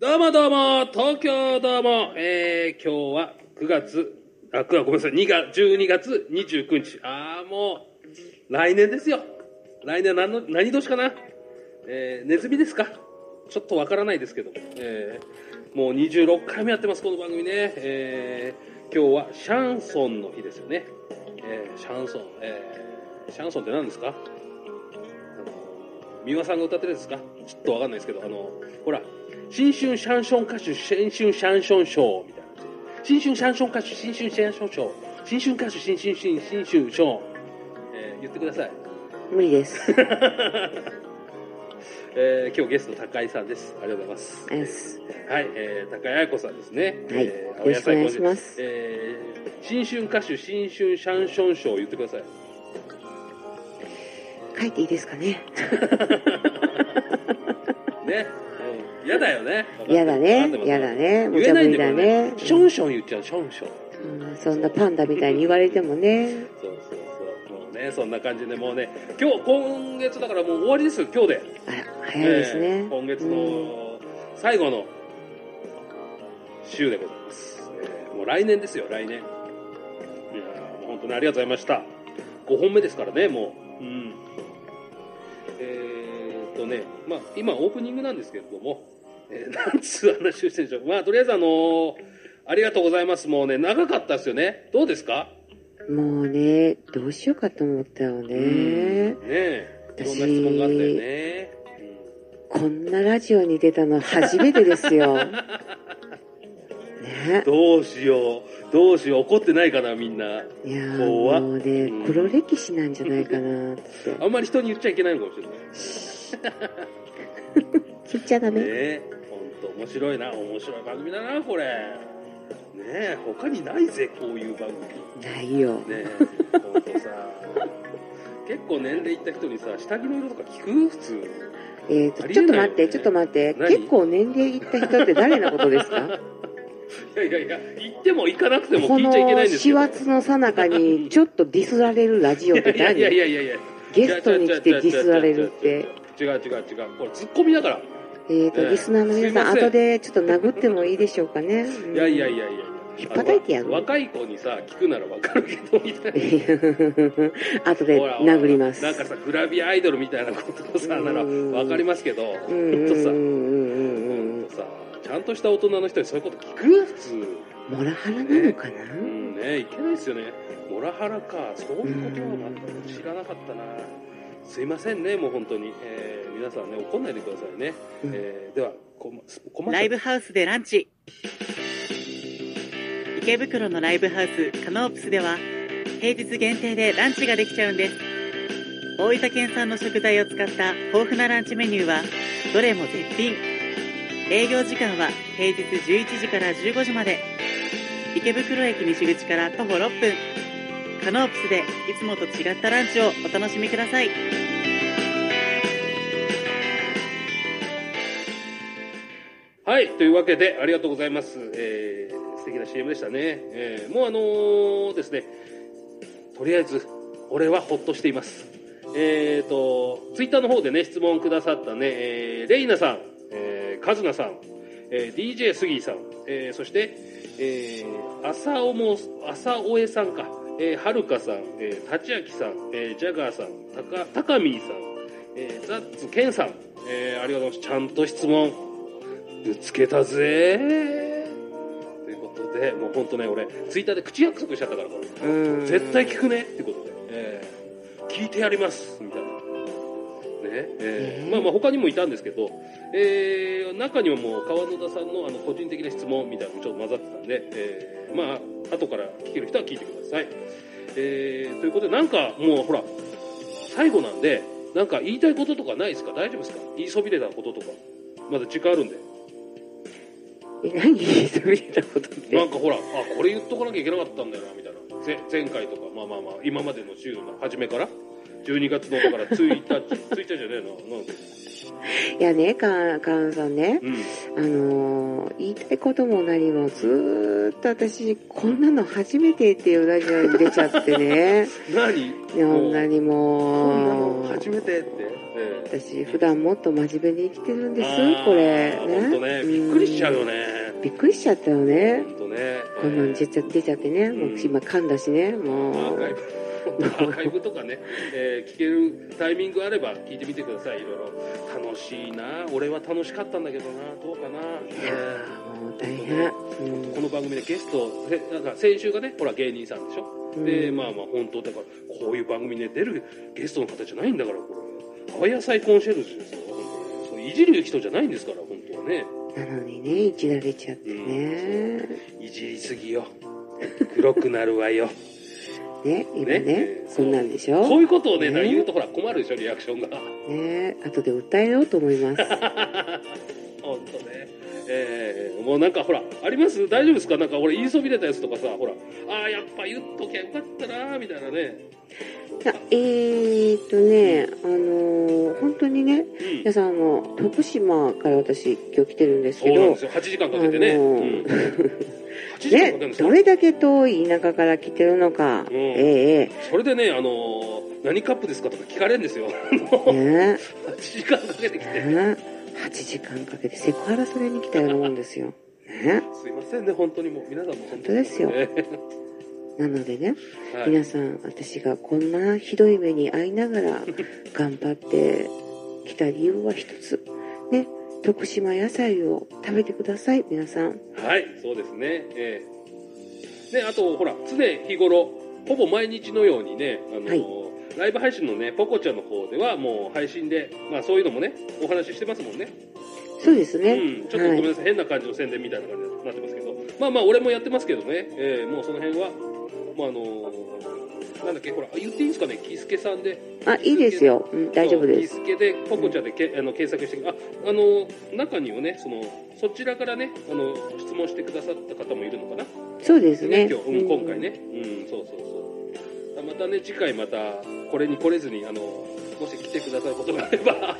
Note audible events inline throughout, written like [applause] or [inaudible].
どうもどうも、東京どうも、えー、今日は9月、あ、9月、ごめんなさい、2月、12月29日。あー、もう、来年ですよ。来年は何の、何年かな。えー、ネズミですか。ちょっとわからないですけど、えー、もう26回目やってます、この番組ね。えー、今日はシャンソンの日ですよね。えー、シャンソン、えー、シャンソンって何ですか。あの、三輪さんが歌ってるんですか。ちょっとわかんないですけど、あの、ほら、新春シャンション歌手、新春シャンション賞みたいな。新春シャンション歌手、新春シャンション賞。新春歌手、新春新新春賞。えー、言ってください。無理です。えー、今日ゲスト高井さんです。ありがとうございます。です。はい、えー、高井彩子さんですね。はいえーお願いしますえー、新春歌手、新春シャンション賞言ってください。[laughs] 書いていいですかね。[laughs] ね。うん。嫌だよね。嫌だね嫌だね。え茶ぶないんだね。ションション言っちゃう、ションション。うんそんなパンダみたいに言われてもね。そうそうそう。もうね、そんな感じでもうね、今日、今月だからもう終わりですよ、今日で。あら、早いですえね。ー今月うんの最後の週でございます。えーもう来年ですよ、来年。いやーもう本当にありがとうございました。5本目ですからね、もう。うん。えーっとね、まあ、今オープニングなんですけれども、えー、なんつう話をしてるんでしょう。まあ、とりあえずあのーありがとうございます。もうね、長かったですよね。どうですか？もうね、どうしようかと思ったよね。ねえ。いろんな質問があったよね。こんなラジオに出たの初めてですよ。[laughs] ね。どうしよう。どうしよう。怒ってないかな、みんな。いやもうねうん、黒歴史なんじゃないかなって。[laughs] あんまり人に言っちゃいけないのかもしれない。[laughs] 言っちゃダメ。ね面白いな。面白い番組だな、これ。ねえ。他にないぜ、こういう番組。ないよ。ねえ。ほんとさ。結構年齢いった人にさ、下着の色とか聞く？普通。えーと、ありえないよねちょっと待って、ちょっと待って。何？結構年齢いった人って誰のことですか？[laughs] いやいやいや、行っても行かなくてもこ聞いちゃいけないのんですよ。師走の最中にちょっとディスられるラジオっていやいやいや何いやいや。ゲストに来てディスられるって。違う違う違う。これツッコミだから。えーと、ええリスナーの皆さん、後でちょっと殴ってもいいでしょうかね。うんいやいやいやいや。引っ叩いてやる若い子にさ、聞くならわかるけど、みたいな。[laughs] 後で殴ります。なんかさ、グラビアアイドルみたいなことをさ、ならうんわかりますけど、ほうんとさ、ほうんとさ、ちゃんとした大人の人にそういうこと聞く？普通。モラハラなのかな？うんね、いけないですよね。モラハラか、そういうことは全く知らなかったな。すいませんね、もう本当に。えー皆さんね、怒んないでくださいね。うん。えーでは、コマコマーシャルライブハウスでランチ。池袋のライブハウスカノープスでは平日限定でランチができちゃうんです。大分県産の食材を使った豊富なランチメニューはどれも絶品。営業時間は平日11時から15時まで。池袋駅西口から徒歩6分カノープスでいつもと違ったランチをお楽しみくださいはい、というわけで、ありがとうございます。えー、素敵な CM でしたね。えー、もうあのーですね、とりあえず、俺はほっとしています。えーと、ツイッターの方でね、質問くださったね、えー、レイナさん、えー、カズナさん、えー、DJ スギーさん、えー、そして、えー、朝おも、朝おえさんか、えー、はるかさん、えー、たちあきさん、えー、ジャガーさん、たか、たかみーさん、えー、ザッツケンさん、えー、ありがとうございます。ちゃんと質問、ぶつけたぜということで、もう本当ね、俺、ツイッターで口約束しちゃったから、これ。うん絶対聞くねってことで、えー聞いてやりますみたいな。ね、えーえーまあまあ他にもいたんですけど、えー中にはもう川野田さんのあの個人的な質問みたいなのもちょっと混ざってたんで、えーまあ後から聞ける人は聞いてください。えーということで、なんかもうほら、最後なんで、なんか言いたいこととかないですか？大丈夫ですか？言いそびれたこととか。まだ時間あるんで。え何言いそびれたことって？なんかほら、あ、これ言っとかなきゃいけなかったんだよな、みたいな。ぜ前回とか、まあまあまあ、今までの週の初めから、12月のだから1日、1日じゃねえな、なんで。いやね、か、かんさんね、うん。あのー言いたいことも何もずーっと私、こんなの初めてっていうラジオに出ちゃってね。[laughs] 何？いや、こんなにこんなのも初めてって。ええ私、普段もっと真面目に生きてるんですこれ。ほんとね、びっくりしちゃうよね。びっくりしちゃったよね。ほんとね。こんなん出ちゃ出ちゃってね。もう今噛んだしね。アもう。ブ、アーカイブとかね、えー聞けるタイミングあれば聞いてみてください。いろいろ。楽しいな。俺は楽しかったんだけどな。どうかな。いやーもう大変。うんこの番組でゲスト、せなんか先週がね、ほら芸人さんでしょ。うんで、まあまあ本当だから、こういう番組に、ね、出るゲストの方じゃないんだから、これ。ハワイ野菜コンシェルジュですよ。いじる人じゃないんですから、本当はね。なのにね、いじられちゃってね。いじりすぎよ。黒くなるわよ。ね、今ねね、そんなんでしこょういうことをね、ね言うとほら困るでしょ、リアクションが。ね、後で訴えようと思います。[laughs] 本当ね。えー、もうなんかほら、あります？大丈夫ですか？なんか俺言いそびれたやつとかさ、ほら、ああ、やっぱ言っときゃよかったなーみたいなね。えーっとね、あのー本当にね、うん。皆さん、あの、徳島から私、今日来てるんですけどそうなんです、よ。8時間かけてね。あのうん。ー8時間かけるんねで、すよ。どれだけ遠い田舎から来てるのか、うん。えそれでね、あのー何カップですかとか聞かれるんですよ。えね。8時間かけてきて。ね。8時間かけてセクハラされに来たようなもんですよ。ね。すいませんね、本当にもう、皆さんも本当ですよ。ねなのでね、はい。皆さん、私がこんなひどい目に遭いながら頑張ってきた理由は一つ。ね、徳島野菜を食べてください、皆さん。はい、そうですね。ええで、あと、ほら、常日頃、ほぼ毎日のようにね、あのーはいライブ配信のね、ポコちゃんの方ではもう配信で、まあそういうのもね、お話ししてますもんね。そうですね。うん、ちょっとごめんなさい、変な感じの宣伝みたいな感じになってますけど、まあまあ俺もやってますけどね、ええもうその辺は、まああのーなんだっけ、ほら、言っていいんですかね、キスケさんで。あ、いいですよ。うん、大丈夫です。キスケで、ポコちゃんでけ、あの検索して、あ、あの、中にはね、その、そちらからね、あの、質問してくださった方もいるのかな。そうですね。今日、うん、今回ね。うん、そうそうそう。またね、次回また、これに来れずに、あの、もし来てくださることがあれば、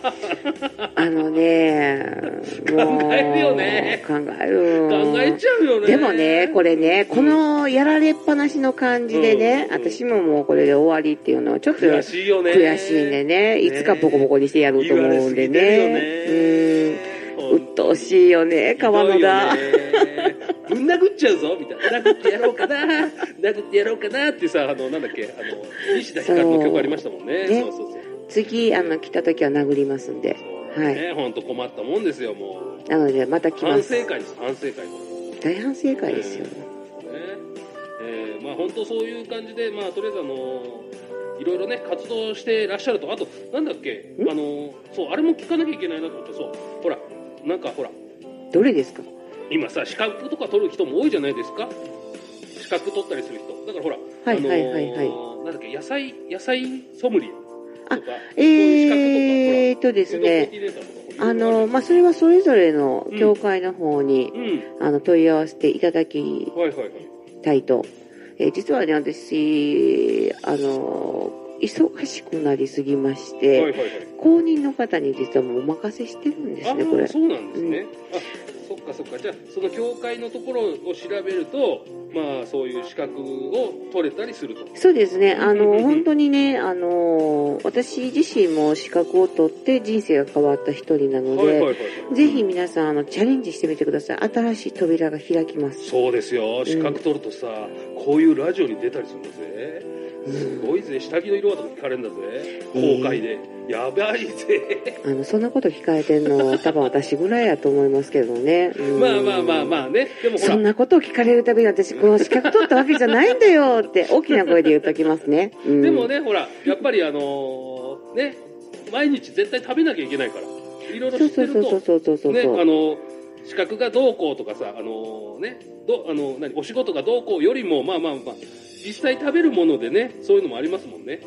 あのね、[laughs] 考えるよね考える。考えちゃうよね。でもね、これね、このやられっぱなしの感じでね、うん私ももうこれで終わりっていうのはちょっと悔しいよね。悔しいんでね、いつかボコボコにしてやろうと思うんでね。うん。鬱陶しいよね、川野が。ぶん殴っちゃうぞみたいな。殴ってやろうかな殴ってやろうかなってさ、あの、なんだっけ、あの、西田ひかるの曲ありましたもんね。ねそうそうそう。次、あの、来た時は殴りますんで。そうね、ほんと困ったもんですよ、もう。なので、また来ま反す。省会です、反省会。大反省会ですよ。ねえーまあ本当そういう感じで、まあとりあえずあのいろいろね、活動してらっしゃると、あと、なんだっけ、ん？あのそう、あれも聞かなきゃいけないなと思って、そう、ほら、なんかほら、どれですか？今さ、資格とか取る人も多いじゃないですか。資格取ったりする人。だからほら、はいはいはいはいあのーなんだっけ、野菜、野菜ソムリエとか、えーっとですね、あの、まあ、それはそれぞれの教会の方に、うん、あの、問い合わせていただき。たいと。えー実はね、私、あの、忙しくなりすぎまして。公認の方に実はもうお任せしてるんですあね、これあ、。そうなんですね。あ、そっかそっか。じゃあ、その教会のところを調べると、まあ、そういう資格を取れたりすると。そうですね。あの、うんうんうん本当にね、あの、私自身も資格を取って人生が変わった一人なので、はいはいはいはい。ぜひ皆さん、あの、チャレンジしてみてください。新しい扉が開きます。そうですよ。資格取るとさ、こういうラジオに出たりするんだぜ。すごいぜ。下着の色はとか聞かれるんだぜ。公開で。やばいぜ。あの、そんなこと聞かれてんの、多分私ぐらいやと思いますけどね。うんまあまあまあまあね。でもそん、なことを聞かれるたびに私、この資格取ったわけじゃないんだよって、大きな声で言っときますね。うんでもね、ほら、やっぱりあのーね、毎日絶対食べなきゃいけないから。いろいろそう知ってるとそうそう、そうそうそうね、そう。あの、資格がどうこうとかさ、あのね、どあの何お仕事がどうこうよりも、まあまあまあ、実際食べるものでね、そういうのもありますもんね。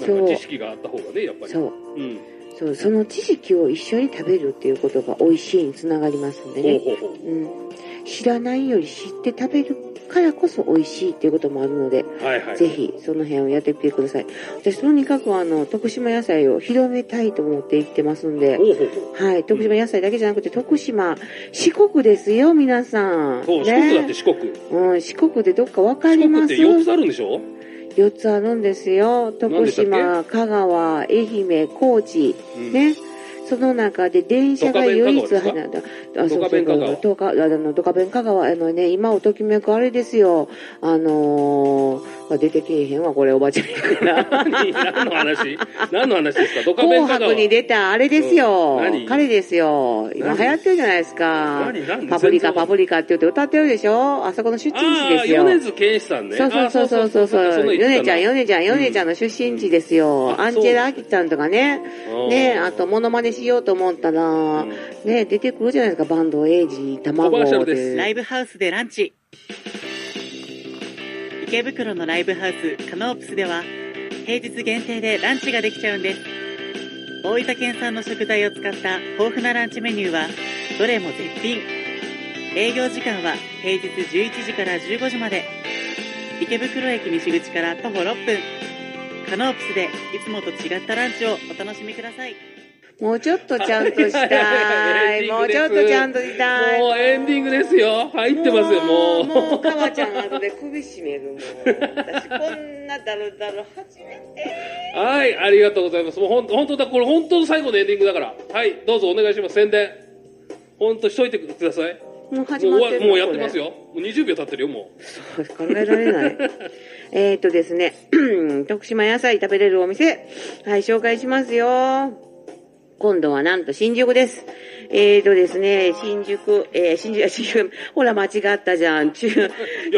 なんか知識があった方がね、やっぱり。そう。うん。そう、その知識を一緒に食べるっていうことが美味しいにつながりますんでね。ほうほうほう。うん。知らないより知って食べるからこそ美味しいっていうこともあるので、はいはい。ぜひその辺をやってみてください。私とにかくあの、徳島野菜を広めたいと思って行ってますんで。はい、徳島野菜だけじゃなくて、徳島、四国ですよ、皆さん。そう、四国だって四国。うん、四国でどっかわか四国っりますて4つあるんでしょ？4つあるんですよ。徳島、香川、愛媛、高知、うんね。その中で電車が唯一入った。あドカベン香川そうそうドカあのドカベン香川、あのね、今をときめくあれですよ。あのー、あ出てけえへんわ、これおばちゃんやから。何？何の話？何の話ですか？ドカベン紅香川。白に出たあれですよ。彼ですよ。今何？流行ってるじゃないですか。パプリカパプリカって言って歌ってるでしょ？あそこの出身地ですよ。ああ米津玄師さんね。そうそうそうそうそう。ヨネちゃん、ヨネちゃん、ヨネちゃんの出身地ですよ。あアンジェラ・アキちゃんとかね。うん。ねあと、モノマネしようと思ったら、うん。ね出てくるじゃないですか、バンドエイジ、卵です。ライブハウスでランチ。池袋のライブハウスカノープスでは平日限定でランチができちゃうんです。大分県産の食材を使った豊富なランチメニューはどれも絶品。営業時間は平日11時から15時まで。池袋駅西口から徒歩6分。カノープスでいつもと違ったランチをお楽しみくださいもうちょっとちゃんとしたい。[laughs] もうちょっとちゃんとしたい。もうエンディングですよ入ってますよもうもう、かわちゃん後で首絞めるもん。私こんなダルダル初めて。はいありがとうございますもうほん本当だこれ本当の最後のエンディングだからはいどうぞお願いします宣伝本当しといてくださいもうも始まってもうやってますよ。もう20秒経ってるよもこれ考えられない。えっとですね、徳島野菜食べれるお店、はい、紹介しますよ。今度はなんと新宿です。えーとですね、新宿、えー、新宿、新宿、ほら間違ったじゃん。中、いや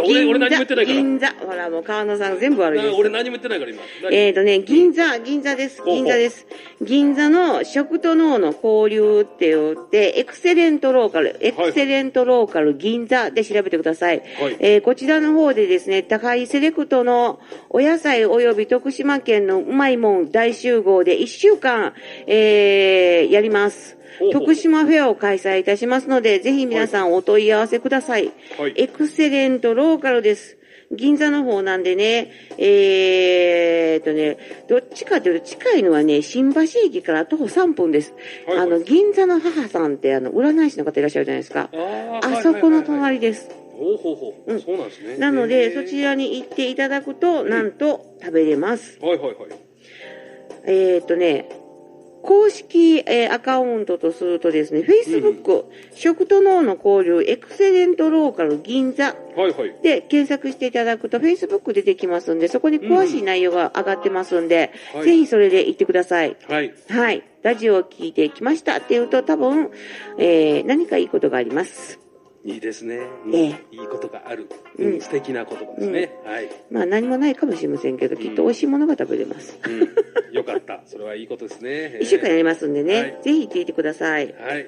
俺俺何も言ってないから銀座、ほらもう川野さん全部悪いです。な俺何も言ってないから今何えーとね、銀座、銀座です。銀座です。銀座の食と脳の交流って言って、エクセレントローカル、エクセレントローカル銀座で調べてください。はいえーこちらの方でですね、高いセレクトのお野菜及び徳島県のうまいもん大集合で1週間、えーやります。徳島フェアを開催いたしますので、ぜひ皆さんお問い合わせください。はいエクセレントローカルです。銀座の方なんでね、えーっとね、どっちかというと近いのはね、新橋駅から徒歩3分です。はいはいあの、銀座の母さんってあの、占い師の方いらっしゃるじゃないですか。あそこの隣です。ほうほうほう、うんそうなんですねなので、そちらに行っていただくと、なんと食べれます。はいはいはいえーっとね、公式、えーアカウントとするとですね、Facebook、食と脳の交流、エクセレントローカル銀座はいはいで検索していただくと Facebook 出てきますんで、そこに詳しい内容が上がってますんで、はいぜひそれで行ってください。はいはい。ラジオを聞いてきましたっていうと多分、えー何かいいことがあります。いいですね、いいことがある、うん。うん。素敵な言葉ですね、はい、まあ何もないかもしれませんけど、きっと美味しいものが食べれます。うん、よかった。それはいいことですね。[laughs] 一週間やりますんでね、はい。ぜひ聞いてください。はい。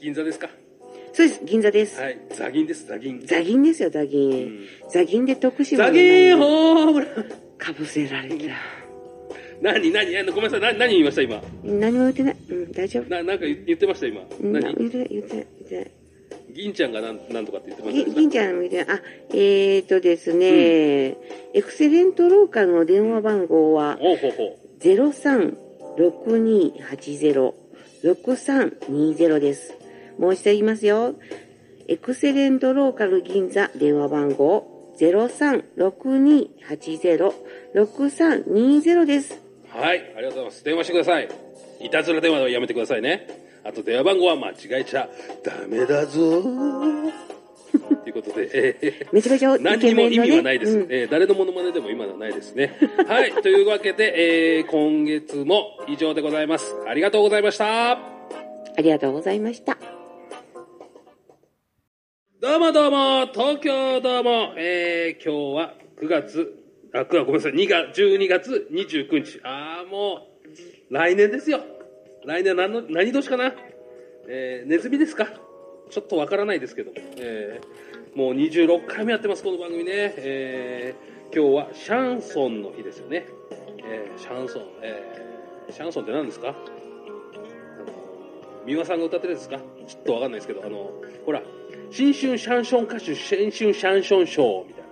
銀座ですか？そうです、銀座です。はい。ザギンです。ザギン。ザギンですよ、ザギン。うん。ザギンで徳島ザの。ギンホームラン。かぶせられた。何何？あのごめんなさい。何何言いました今？何も言ってない。うん、大丈夫。ななんか言言ってました今？うん、何？言ってない、言ってない、言ってない。銀ちゃんがなんなんとかって言ってまぎした銀ちゃんも言ってない。あ、えーとですね、エクセレントローカルの電話番号は、ほうほうほ0362806320です。申し上げますよ。エクセレントローカル銀座電話番号0362806320です。うはいありがとうございます電話してくださいいたずら電話はやめてくださいねあと電話番号は間違えちゃダメだぞということで、えーめちゃめちゃイ何にも意味はないです。うんえー誰のモノマネでも今のはないですね。[laughs] はい。というわけで、えー今月も以上でございます。ありがとうございました。ありがとうございました。どうもどうも、東京どうも、えー今日は9月、あ、9月ごめんなさい、2月、12月29日。あーもう、来年ですよ。来年何の、何年かな？えーネズミですか？ちょっとわからないですけど、えーもう26回目やってます、この番組ね。えー今日はシャンソンの日ですよね。えーシャンソン、えーシャンソンって何ですか？あの三輪さんが歌ってるんですか？ちょっとわかんないですけど、あの、ほら、新春シャンション歌手、新春シャンション賞みたいな。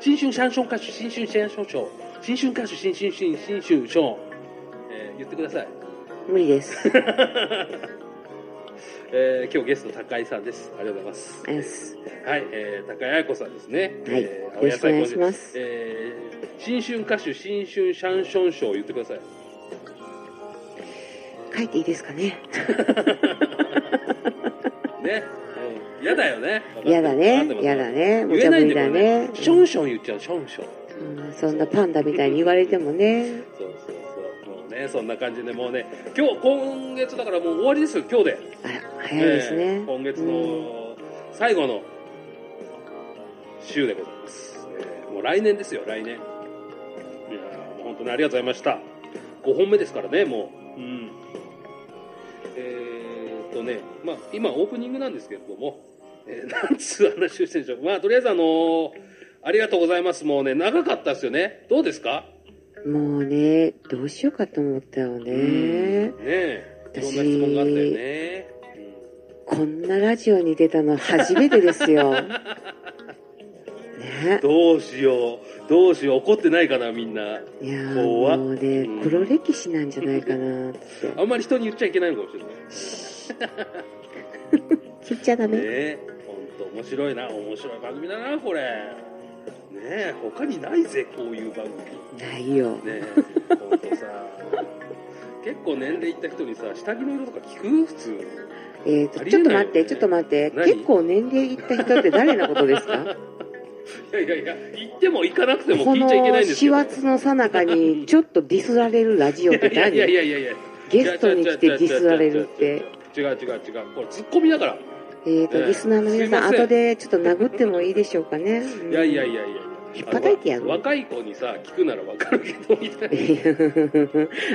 新春シャンション歌手、新春シャンション賞。新春歌手、新春新新春賞。えー言ってください。無理です。[laughs] えー今日ゲスト高井さんです。ありがとうございます。ですはい、えー、高井彩子さんですね。はいえーよろしくお願いしますえー新春歌手、新春シャンション賞言ってください。帰っていいですかね。[laughs] ね。うん。嫌だよね。嫌だね嫌だね。無茶ぶりだね。ションション言っちゃう、ションション。うんそんなパンダみたいに言われてもね。そうそうね、そんな感じで、もうね、今日、今月だからもう終わりですよ、今日で。あら、早いですえね。ー今月うんの最後の週でございます。えーもう来年ですよ、来年。いやーもう本当にありがとうございました。5本目ですからね、もう。うん。えーっとね、まあ、今オープニングなんですけれども、えー [laughs] なんつう話をしてるんでしょう。まあ、とりあえずあのーありがとうございます。もうね、長かったですよね。どうですか？もうね、どうしようかと思ったよね。ねえ。いろんな質問があったよね。うんこんなラジオに出たの初めてですよ。[laughs] ね。どうしよう。どうしよう。怒ってないかな、みんな。いやもうねうん、黒歴史なんじゃないかなって。[laughs] あんまり人に言っちゃいけないのかもしれない。[laughs] 言っちゃダメ。ねえ。ほんと面白いな。面白い番組だな、これ。ねえ。他にないぜ、こういう番組。ないよ。ねえ。ほんとさ。結構年齢いった人にさ、下着の色とか聞く？普通。えっ、と、ありえないよねちょっと待って、ちょっと待って。何？結構年齢いった人って誰のことですか？[laughs] いやいやいや、言っても行かなくてもこ聞いちゃいけないんですけど。走の最中にちょっとディスられるラジオっていやいやいや何いやいや。ゲストに来てディスられるって。違う違う違う。これツッコミだから。えっと、ねリスナーの皆さん後でちょっと殴ってもいいでしょうかね。うんいやいやいやいや。引っ叩いてやる若い子にさ、聞くならわかるけど、みたいな。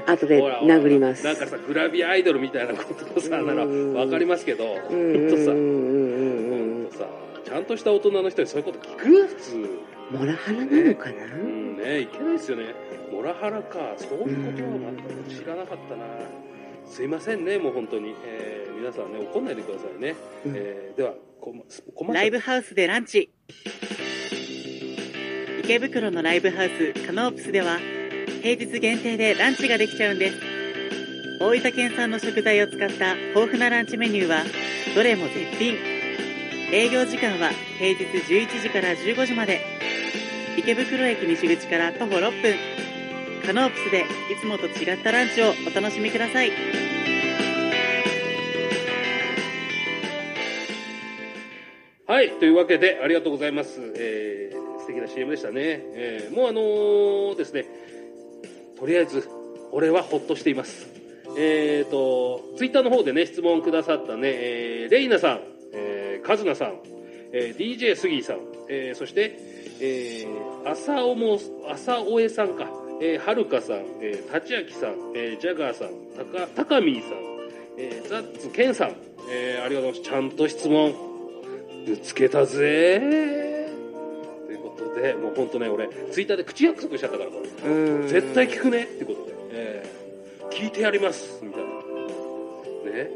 [laughs] 後で殴ります。なんかさ、グラビアアイドルみたいなことをさ、ならうんわかりますけど、ほうんとさ、ほうんんとさ、ちゃんとした大人の人にそういうこと聞く？普通。モラハラなのかな、うんね、いけないですよね。モラハラか、そういうことは知らなかったな。すいませんね、もう本当に。えー皆さんね、怒んないでくださいね。うんえーでは、コマコマーシャルライブハウスでランチ池袋のライブハウスカノープスでは平日限定でランチができちゃうんです。大分県産の食材を使った豊富なランチメニューはどれも絶品。営業時間は平日11時から15時まで。池袋駅西口から徒歩6分。カノープスでいつもと違ったランチをお楽しみください。はい、というわけで、ありがとうございます。えー、素敵な CM でしたね。えー、もうあのーですね、とりあえず、俺はほっとしています。えーと、ツイッターの方でね、質問くださったね、えー、レイナさん、えー、カズナさん、えー、DJ スギーさん、えー、そして、えー、朝おも、朝おえさんか、えー、はるかさん、えー、たちあきさん、えー、ジャガーさん、たか、たかみーさん、えー、ザッツケンさん、えー、ありがとうございます。ちゃんと質問、ぶつけたぜ。ということで、もう本当ね、俺、ツイッターで口約束しちゃったから、これ。うん。絶対聞くね。ってことで、えー聞いてやりますみたいな。ね、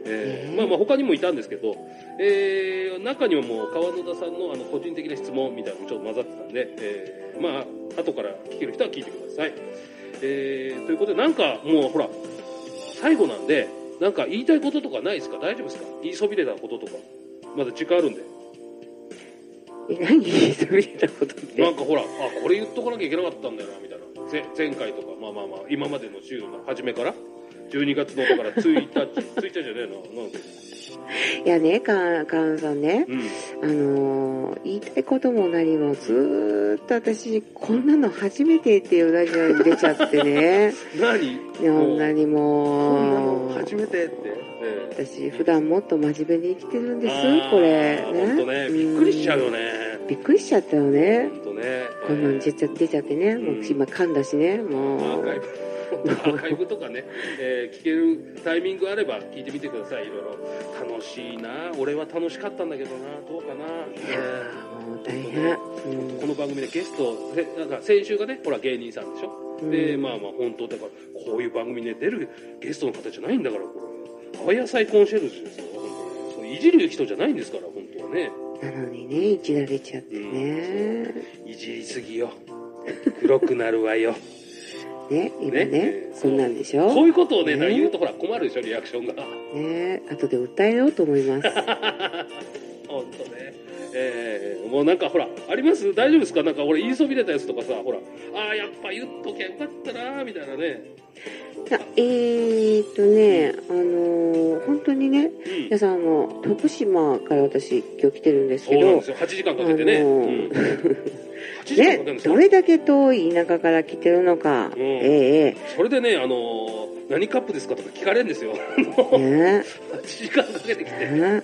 えーえーまあまあ他にもいたんですけど、えー中にはもう川野田さんのあの個人的な質問みたいなのもちょっと混ざってたんで、えーまあ後から聞ける人は聞いてください。えーということでなんかもうほら、最後なんで、なんか言いたいこととかないですか？大丈夫ですか？言いそびれたこととか。まだ時間あるんで。何そびれたことって。なんかほら、あ、これ言っとかなきゃいけなかったんだよな、みたいな。ぜ前回とか、まあまあまあ、今までの週の初めから、12月のだから1日、1日じゃねえな、なん。いやね、か、かんさんね、うん。あのー言いたいことも何もずーっと私、こんなの初めてっていうラジオに出ちゃってね。[laughs] 何？いや、こんなにこんなもの初めてって。ええ私、普段もっと真面目に生きてるんですこれ。ほんとね、びっくりしちゃうよね。ね。びっくりしちゃったよね。ね。こんなの出ちゃ出ちゃってね。もううん今噛んだしね。もう。アーカイブ。とかね、えー聞けるタイミングあれば聞いてみてください。いろいろ。楽しいな。俺は楽しかったんだけどな。どうかな。いやーもう大変。うんこの番組でゲスト、せなんか先週がね、ほら芸人さんでしょ。で、まあまあ本当だから、こういう番組に、ね、出るゲストの方じゃないんだから、これ。青野菜コンシェルジュですよ、本当に。いじる人じゃないんですから、本当はね。なのにね、いじられちゃってね。いじりすぎよ。黒くなるわよ。ね、今ねね、そんなんでしこょういうことをね、ね。言うとほら困るでしょ、リアクションが。ね、後で訴えようと思います。[laughs] 本当ね。えー、もうなんかほら、あります？大丈夫ですか？なんか俺言いそびれたやつとかさ、ほら、ああ、やっぱ言っときゃよかったなみたいなね。あえーっとね、あのー本当にね、うん。皆さん、あの、徳島から私、今日来てるんですけどそうなんです、よ。8時間かけてね、あのうんー8時間かけるんねどれだけ遠い田舎から来てるのか、うん。ええそれでねあのー何カップですかとか聞かれるんですよ。ええね。[laughs] 8時間かけてきて。ね。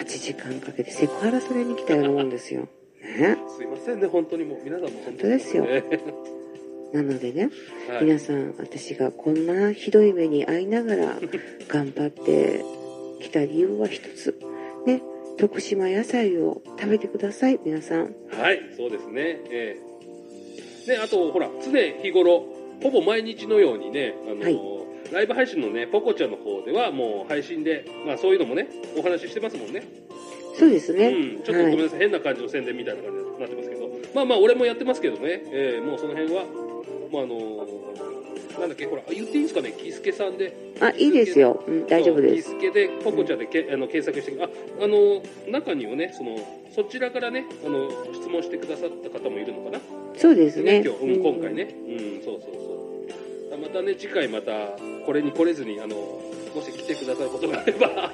8時間かけてセクハラそれに来たようなもんですよ。ね。すいませんね本当にもう皆さんも本当ですよ。ねなのでね、はい。皆さん、私がこんなひどい目に遭いながら頑張ってきた理由は一つ。ね、徳島野菜を食べてください、皆さん。はい、そうですね。ええで、あと、ほら、常日頃、ほぼ毎日のようにね、あの、はいライブ配信のね、ポコちゃんの方ではもう配信で、まあそういうのもね、お話ししてますもんね。そうですね。うん、ちょっとごめんなさい、変な感じの宣伝みたいな感じになってますけど、まあまあ俺もやってますけどね、ええもうその辺は、まああのなんだっけ、ほら、言っていいんですかね、キスケさんで。あ、いいですよ。うん、大丈夫です。そうキスケで、ポコちゃんでけ、あの検索して、あ、あの、中にはね、その、そちらからね、あの、質問してくださった方もいるのかな。そうですね。今日、うん、今回ね。うん、そうそうそう。またね、次回また、これに来れずに、あの、もし来てくださることがあれば、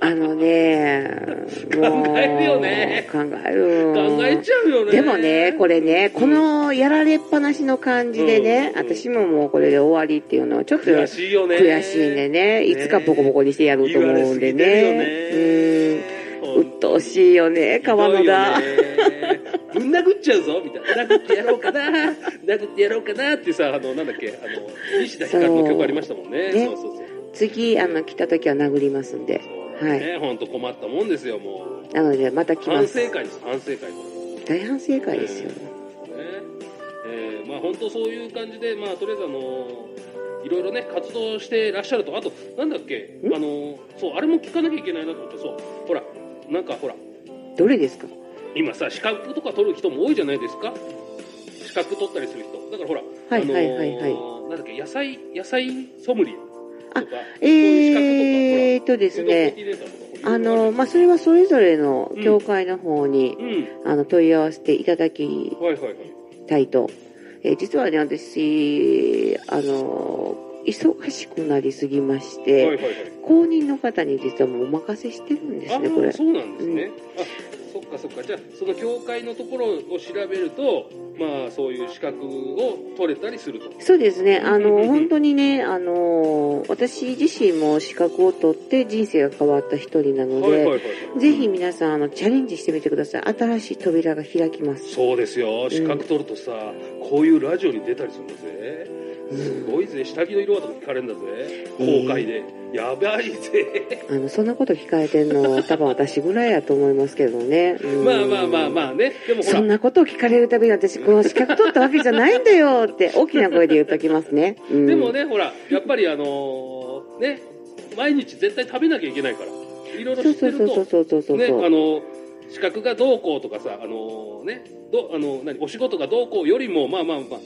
あのね、[laughs] もう考えるよね考える。考えちゃうよね。でもね、これね、このやられっぱなしの感じでね、うん私ももうこれで終わりっていうのはちょっと悔しいよね。悔しいんでね、いつかボコボコにしてやろうと思うんでね。うん。鬱陶しいよね、川野が。ぶん殴っちゃうぞみたいな。殴ってやろうかな殴ってやろうかなってさ、あの、なんだっけ、あの、西田ひかるの曲ありましたもんね。ねそうそうそう。次、あの、来た時は殴りますんで。はいね、ほんと困ったもんですよ、もう。なので、また来ま反す。省会です、反省会。大反省会ですよ。ねえーまあ本当そういう感じで、まあとりあえずあのいろいろね、活動してらっしゃると、あと、なんだっけ、ん？あの、そう、あれも聞かなきゃいけないなと思って、そう、ほら、なんかほら、どれですか？今さ、資格とか取る人も多いじゃないですか？資格取ったりする人。だからほら、はいはいはいはいあのーなんだっけ、野菜、野菜ソムリエとか、えーっとですね、あの、まあ、それはそれぞれの教会の方に、うん、あの、問い合わせていただき。たいと。えー実はね、私、あの、忙しくなりすぎまして、はいはいはい。公認の方に実はもうお任せしてるんですあね、これあ、。そうなんですね。あ、そっかそっか。じゃあ、その教会のところを調べると、まあ、そういう資格を取れたりすると。そうですね。あの、うんうんうん本当にね、あの、私自身も資格を取って人生が変わった一人なので。ぜひ皆さん、あの、チャレンジしてみてください。新しい扉が開きます。そうですよ。資格取るとさ、こういうラジオに出たりするんだぜ。すごいぜ。下着の色はとか聞かれるんだぜ。公開で。やばいぜ。あの、そんなこと聞かれてんの、多分私ぐらいやと思いますけどね。うんまあまあまあまあね。でもそん、なことを聞かれるたびに私、この資格取ったわけじゃないんだよって、大きな声で言っときますね。うんでもね、ほら、やっぱりあのーね、毎日絶対食べなきゃいけないから。いろいろ知ってると、そうそうそうそうそう。ね、あの、資格がどうこうとかさ、あのね、どあの何お仕事がどうこうよりも、まあまあまあ、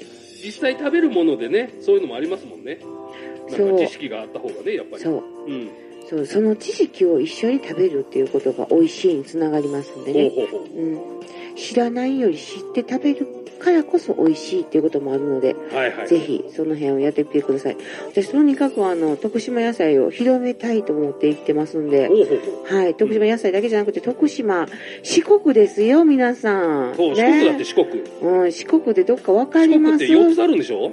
実際食べるものでね、そういうのもありますもんね。なんか知識があった方がね、やっぱり。そう。うん。そう、その知識を一緒に食べるっていうことが美味しいにつながりますんでね。ほうほうほう。うん。知らないより知って食べるからこそ美味しいっていうこともあるので、はいはい。ぜひその辺をやってみてください。私とにかくあの、徳島野菜を広めたいと思って行ってますんで。はい、徳島野菜だけじゃなくて徳島、四国ですよ、皆さん。そう、四国だって四国。うん、四国でどっかわかり四国ってます4つあるんでしょ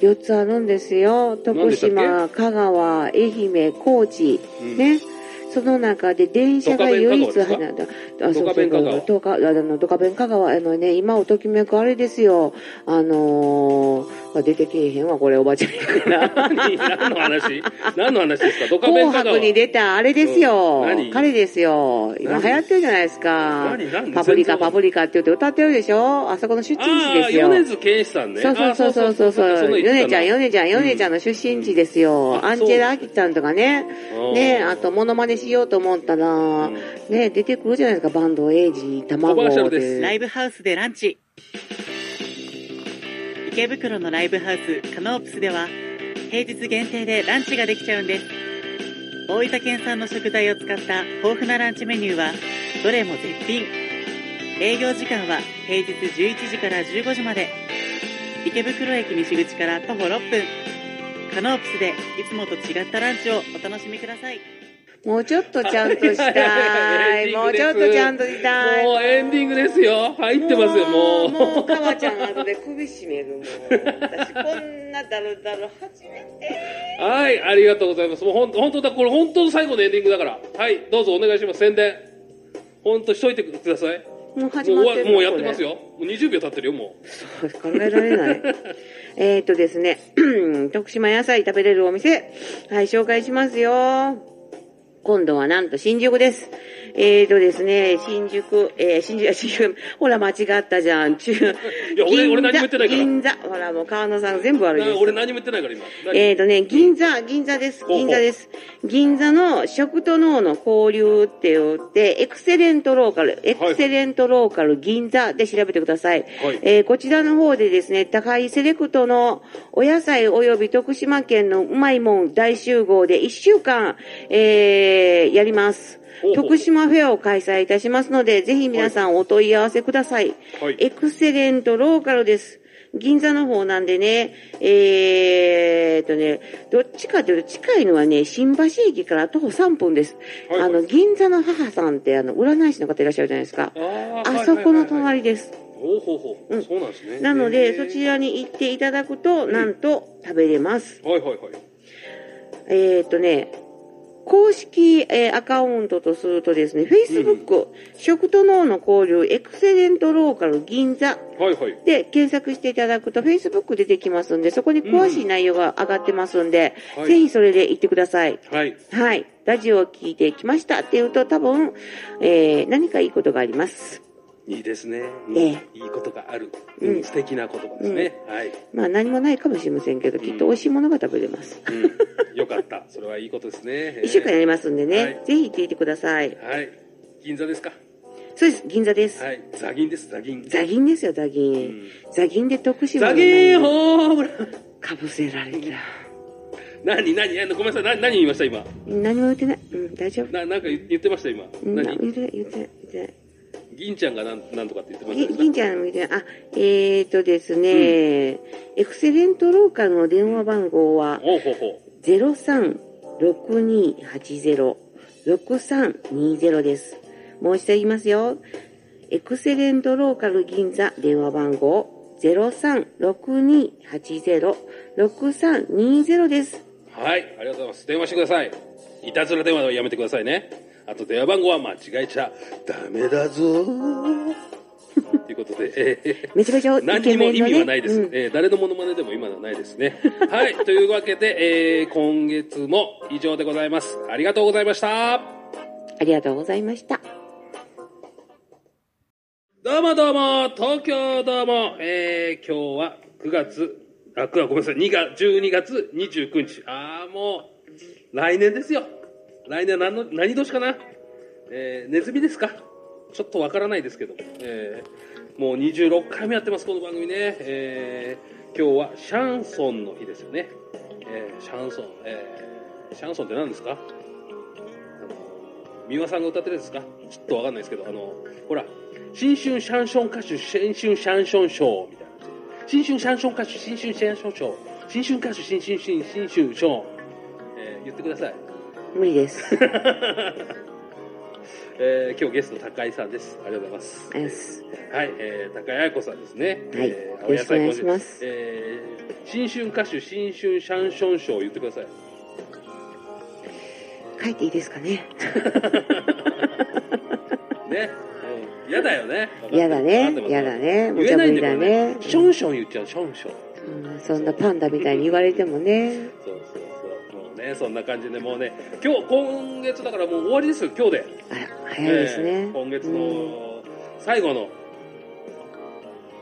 ？4つあるんですよ。徳島、香川、愛媛、高知。うん。ね。その中で電車が唯一ドカベン入った。あ、ドカベン香川ドカ、あの、ドカベン香川、あのね、今をときめくあれですよ。あのー、まあ出てけえへんわ、これおばちゃんやから。何何の話？何の話ですか？ドカベ紅ン香川。白に出たあれですよ。彼ですよ。今何流行ってるじゃないですか。何？何？パプリカ、パプリカって言って歌ってるでしょ？あそこの出身地ですよ。米津玄師さんね。そうそうそうそうそうヨネちゃん、ヨネネちゃん、ヨネちゃんの出身地ですよ。あアンジェラ・アキちゃんとかね。ね、あと、モノマネしようと思ったら、ね、出てくるじゃないですか、バンド、エイジ、卵です。ライブハウスでランチ。池袋のライブハウスカノープスでは平日限定でランチができちゃうんです。大分県産の食材を使った豊富なランチメニューはどれも絶品。営業時間は平日11時から15時まで。池袋駅西口から徒歩6分。カノープスでいつもと違ったランチをお楽しみください。もうちょっとちゃんとしたい。[laughs] もうちょっとちゃんとしたい。もうエンディングですよ。入ってますよ、もう。もう、かわちゃん後で首絞めるもん。私こんなダルダル初めて。はい、ありがとうございます。もうほん本当だ、これ本当の最後のエンディングだから。はい、どうぞお願いします。宣伝。本当しといてください。もうも始まってもうやってますよ。もう20秒経ってるよ、もう。考えられない。えっとですね、徳島野菜食べれるお店、はい、紹介しますよ。今度はなんと新宿です。えーとですね、新宿、えー、新宿、新宿、ほら間違ったじゃん。中、いや俺俺何も言ってないから銀座、ほらもう川野さん全部悪いです。な俺何も言ってないから、今。何えーとね、銀座、銀座です。銀座です。銀座の食と脳の交流って言って、エクセレントローカル、エクセレントローカル銀座で調べてください。はいえーこちらの方でですね、高いセレクトのお野菜及び徳島県のうまいもん大集合で1週間、えーやります。徳島フェアを開催いたしますので、ぜひ皆さんお問い合わせください。はいエクセレントローカルです。銀座の方なんでね、えーっとね、どっちかというと近いのはね、新橋駅から徒歩3分です。はいはいあの、銀座の母さんってあの、占い師の方いらっしゃるじゃないですか。あそこの隣です。ほうほうほう。うんそうなんですね。なので、そちらに行っていただくと、なんと食べれます。はいはいはい。えーっとね、公式、えーアカウントとするとですね、Facebook、食と脳の交流、エクセレントローカル銀座はいはい。で検索していただくと Facebook 出てきますんで、そこに詳しい内容が上がってますんで、はいぜひそれで行ってください。はい。はい。ラジオを聞いてきましたっていうと多分、えー何かいいことがあります。いいですね。うんええいいことがある。うんうん素敵な言葉ですね。はい。まあ何もないかもしれませんけど、きっと美味しいものが食べれます。うん。よかった。それはいいことですね。[laughs] 一週間やりますんでね、はいぜひ行ってみてください。はい。銀座ですか？そうです、銀座です。はい。ザギンです、ザギン。ザギンですよ、ザギン。うんザギンで徳島ザのギンホームランかぶせられた。何、何、あのごめんなさい。な何言いました、今？何も言ってない。うん、大丈夫。な、なんか言言ってました、今？うん、何？言ってない、言ってない、言ってない。銀ちゃんがなんなんとかって言ってまぎした銀ちゃんみたいな、あ、えーとですね、エクセレントローカルの電話番号はほうほうほ0362806320です。もう一度言いますよ。エクセレントローカル銀座電話番号0362806320です。う。はい。ありがとうございます。電話してください。いたずら電話はやめてくださいね。あと電話番号は間違えちゃダメだぞー。ということで、えーめちゃめちゃイ [laughs] 何にも意。味はないです。うんえー誰のモノマネでも今のはないですね。[laughs] はい。というわけで、えー今月も以上でございます。ありがとうございました。ありがとうございました。どうもどうも、東京どうも、えー今日は9月、あ、9ごめんなさい、2月、12月29日。あーもう、来年ですよ。来年は何の、何年かな？えーネズミですか？ちょっとわからないですけど、えーもう26回目やってます、この番組ね。えー今日はシャンソンの日ですよね。えーシャンソン、えーシャンソンって何ですか？あの、三輪さんが歌ってるやつですか？ちょっとわかんないですけど、あの、ほら、新春シャンソン歌手、新春シャンソン賞みたいな。新春シャンソン歌手、新春シャンソン賞。新春歌手、新春新新春賞。えー言ってください。無理です。[laughs] えー今日ゲスト高井さんです。ありがとうございます。ですはい、えー、高井彩子さんですね。はいえーよろしくお願いしますえー新春歌手、新春シャンソン賞言ってください。書いていいですかね。[laughs] ね。うん嫌だよね。嫌だね嫌だね無茶ぶりだねションション言っちゃう、ションション。うんそんなパンダみたいに言われてもね。そうね、そんな感じでもうね、今日、今月だからもう終わりですよ、今日で。あら、早いですえね。ー今月うんの最後の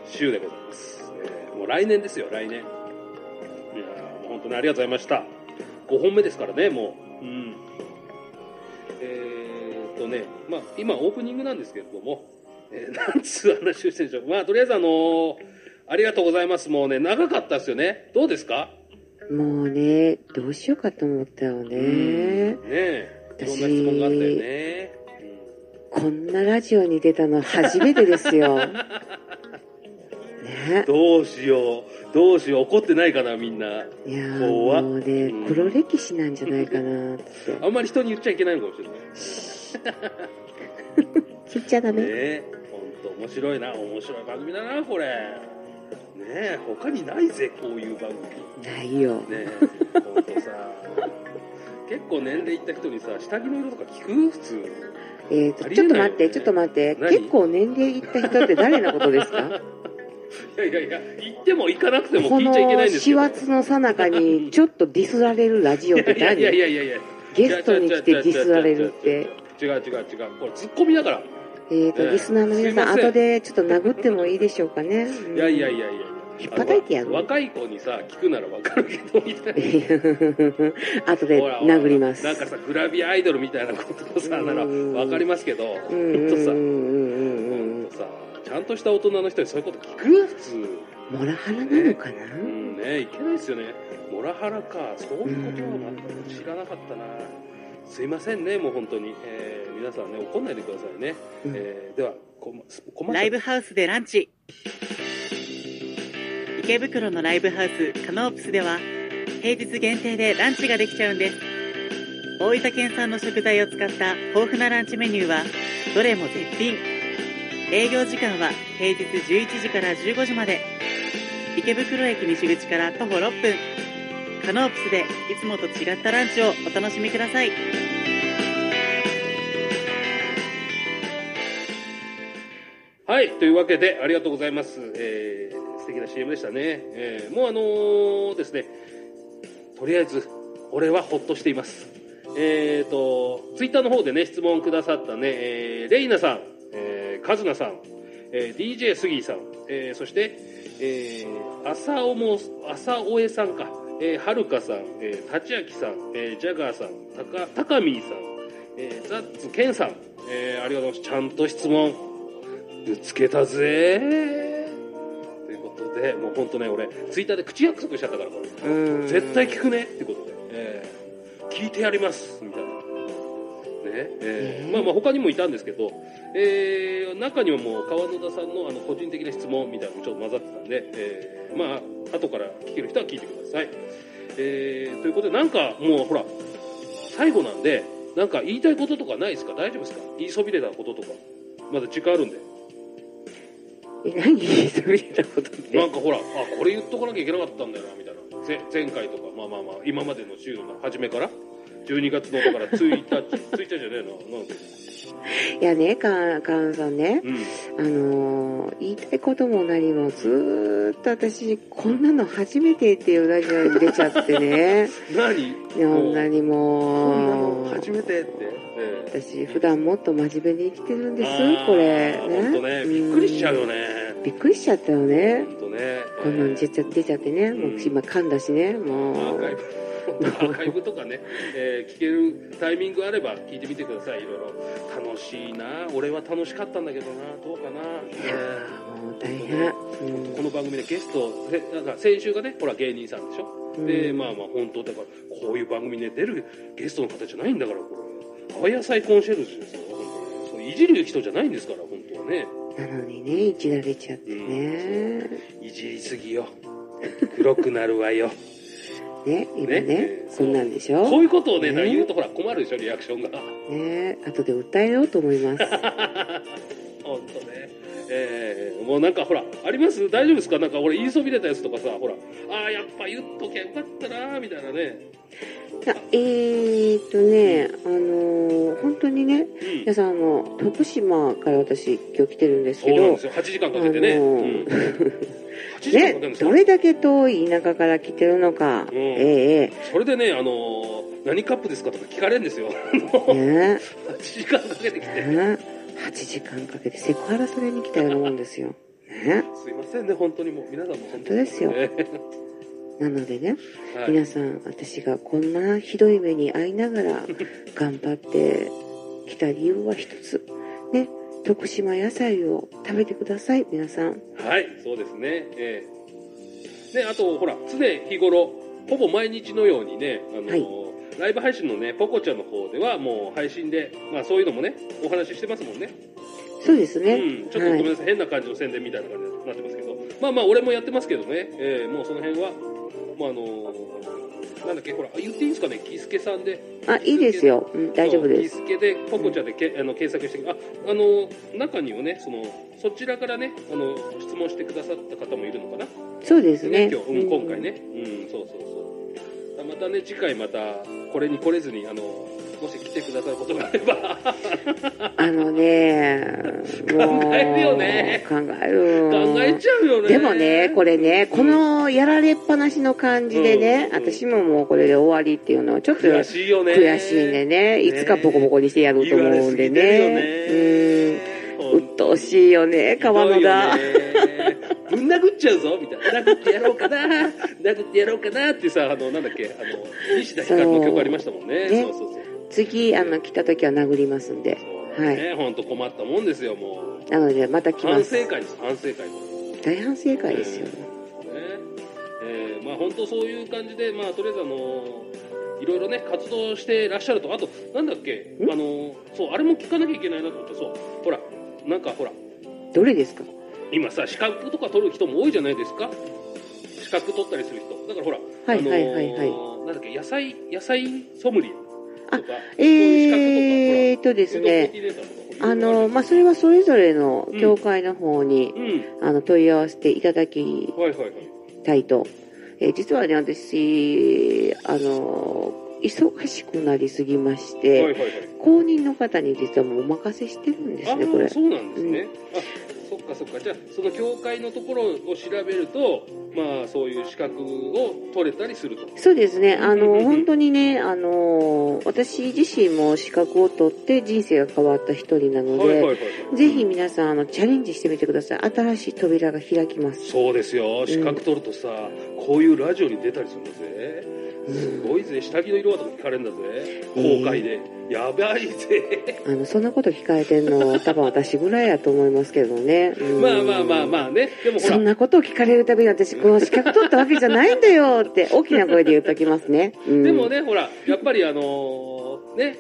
週でございます。えーもう来年ですよ、来年。いやーもう本当にありがとうございました。5本目ですからね、もう。うん。えーっとね、まあ、今オープニングなんですけれども、えー [laughs] なんつう話をしてるんでしょう。まあ、とりあえずあのーありがとうございます。もうね、長かったですよね。どうですか？もうね、どうしようかと思ったよね。ねえ。いろんな質問があったよね。うんこんなラジオに出たの初めてですよ。[laughs] ねねどうしよう。どうしよう。怒ってないかな、みんな。いやー怖っもうねうん黒歴史なんじゃないかなって [laughs] あんまり人に言っちゃいけないのかもしれない。[laughs] 言っちゃダメ、ねえ、ほんと面白いな。面白い番組だな、これ。ねえ、他にないぜ、こういう番組。ないよねえ、ほんとさ。結構年齢いった人にさ、下着の色とか聞く？普通。えーとありえないよねちょっと待ってちょっと待って何？結構年齢いった人って誰のことですか？いやいやいや、行っても行かなくてもこ聞いちゃいけないんですけど。走の最中に [laughs] ちょっとディスられるラジオっていやいやい何やいやいや。ゲストに来てディスられるって。違う違う違う。これツッコミだから。えーと、ええリスナーの皆さん、後でちょっと殴ってもいいでしょうかね。うんいやいやいやいや。引っ叩いてやる若い子にさ、聞くならわかるけど、みたいな。[laughs] 後で殴ります。なんかさ、グラビアアイドルみたいなことをさ、ならうんわかりますけど、ほうんとさ、ほんとさ、ちゃんとした大人の人にそういうこと聞く普通。モラハラなのかな、うんね、いけないですよね。モラハラか、そういうことは全く知らなかったな。すいませんね、もう本当に。えー皆さんね、怒んないでくださいね。うん。えーでは、コマコマーシャルライブハウスでランチ。池袋のライブハウスカノープスでは平日限定でランチができちゃうんです。大分県産の食材を使った豊富なランチメニューはどれも絶品。営業時間は平日11時から15時まで。池袋駅西口から徒歩6分カノープスでいつもと違ったランチをお楽しみくださいはい、というわけで、ありがとうございます。えー、素敵な CM でしたね。えー、もうあのーですね、とりあえず、俺はほっとしています。えーと、ツイッターの方でね、質問くださったね、えー、レイナさん、えー、カズナさん、えー、DJ スギーさん、えー、そして、えー、朝おも、朝おえさんか、えー、はるかさん、えー、たちあきさん、えー、ジャガーさん、たか、たかみーさん、えー、ザッツケンさん、えー、ありがとうございます。ちゃんと質問、ぶつけたぜということで、もう本当ね、俺、ツイッターで口約束しちゃったから、これ。うん絶対聞くねってことで、えー聞いてやりますみたいな。ね、えーえーまあまあ他にもいたんですけど、えー中にはもう川野田さんのあの個人的な質問みたいなのもちょっと混ざってたんで、えーまあ後から聞ける人は聞いてください。えーということでなんかもうほら、最後なんで、なんか言いたいこととかないですか？大丈夫ですか？言いそびれたこととか。まだ時間あるんで。え何？言いそびれたことって？なんかほら、あ、これ言っとかなきゃいけなかったんだよな、みたいな。ぜ前回とか、まあまあまあ、今までの週の初めから、12月のだから1日、1日じゃねえな、なんで？いやね、か、かんさんね、うん。あのー言いたいことも何もずーっと私、こんなの初めてっていうラジオに出ちゃってね。[laughs] 何？こんなにこんなもの初めてって？ええ私、普段もっと真面目に生きてるんですこれ。ほんとね、びっくりしちゃうよね。ね。びっくりしちゃったよね。ほんとね。こんなの出ちゃ出ちゃってね。もううん今噛んだしね。もう。アーカイブ。とかね、えー聞けるタイミングあれば聞いてみてください。いろいろ。楽しいな。俺は楽しかったんだけどな。どうかな。いやーもう大変。うんこの番組でゲスト、せなんか先週がね、ほら芸人さんでしょ。で、まあまあ本当だから、こういう番組ね、出るゲストの方じゃないんだから、これ。青野菜コンシェルジュですよ。そういじる人じゃないんですから、本当はね。なのにね、いじられちゃってね。いじりすぎよ。黒くなるわよ。ね、今ねね、そんなんでしこょういうことをね、ね言うとほら困るでしょ、リアクションが。ね、後で訴えようと思います。[laughs] 本当ね。えー、もうなんかほら、あります？大丈夫ですか？なんか俺言いそびれたやつとかさ、ほら、ああ、やっぱ言っときゃよかったなーみたいなね。あえーっとね、あのー本当にね、うん。皆さん、あの、徳島から私、今日来てるんですけどそうなんです、よ。8時間かけてね。あのうん。ー8時間かけるんねで、すよど。れだけ遠い田舎から来てるのか、うん。ええそれでね、あのー何カップですかとか聞かれるんですよ。ええね。8時間かけてきて。ね。8時間かけて。セクハラされに来たようなもんですよ。ね。すいませんね、本当にもう、皆さんも本当ですよ。えなのでね、ーはい。皆さん、私がこんなひどい目に遭いながら頑張ってきた理由は一つ。ね、徳島野菜を食べてください、皆さん。はい、そうですね。ええで、あと、ほら、常日頃、ほぼ毎日のようにね、あのーはいライブ配信のね、ポコちゃんの方ではもう配信で、まあそういうのもね、お話ししてますもんね。そうですね。うん、ちょっとごめんなさい、変な感じの宣伝みたいな感じになってますけど、まあまあ、俺もやってますけどね、えーもうその辺は、まああのーなんだっけ、ほら、言っていいんですかね、キスケさんで。あ、いいですよ。うん、大丈夫です。キスケで、ポコチャでけあの検索して、あ、あの、中にはね、その、そちらからね、あの、質問してくださった方もいるのかな？そうですね。今日、うん、今回ね。うん、そうそうそう。またね、次回また、これに来れずに、あの、てくださることがあれば、あのね、考えるよね考える。考えちゃうよね。でもね、これね、このやられっぱなしの感じでね、うんうん私ももうこれで終わりっていうのはちょっと悔しいよね。悔しいんでね、いつかボコボコにしてやろうと思うんでね。うん。鬱陶しいよね、川野が。ぶん殴っちゃうぞみたいな。殴ってやろうかな殴ってやろうかなってさ、あの、なんだっけ、あの、西田ひかるの曲ありましたもんね。ねそうそうそう。次、あの、来た時は殴りますんで。そうだね、ほんと困ったもんですよ、もう。なので、また来ま反す。省会です、反省会。大反省会ですよ。ねえーまあ本当そういう感じで、まあとりあえずあの、いろいろね、活動してらっしゃると、あと、なんだっけ、ん？あの、そう、あれも聞かなきゃいけないなと思って、そう、ほら、なんかほら、どれですか？今さ、資格とか取る人も多いじゃないですか？資格取ったりする人。だからほら、はいはいはいはいあのーなんだっけ、野菜、野菜ソムリエとか、えーとですね、あの、まあ、それはそれぞれの協会の方に、うん、あの、問い合わせていただき。たいと。えー実はね、私、あの、忙しくなりすぎまして。公認の方に実はもうお任せしてるんですあね、これあ、。そうなんですね。あ、そっかそっか。じゃあ、その協会のところを調べると、まあ、そういう資格を取れたりすると。そうですね。あの、うんうんうん本当にね、あの、私自身も資格を取って人生が変わった一人なので。ぜひ皆さん、あの、チャレンジしてみてください。新しい扉が開きます。そうですよ。資格取るとさ、こういうラジオに出たりするんだぜ。すごいぜ。下着の色はとか聞かれるんだぜ。公開で。やばいぜ。あの、そんなこと聞かれてんの、[laughs] 多分私ぐらいやと思いますけどね。うんまあまあまあまあね。でもそん、なことを聞かれるたびに私、この資格取ったわけじゃないんだよって、大きな声で言っときますね。うんでも。ね、ほら、やっぱりあのーね、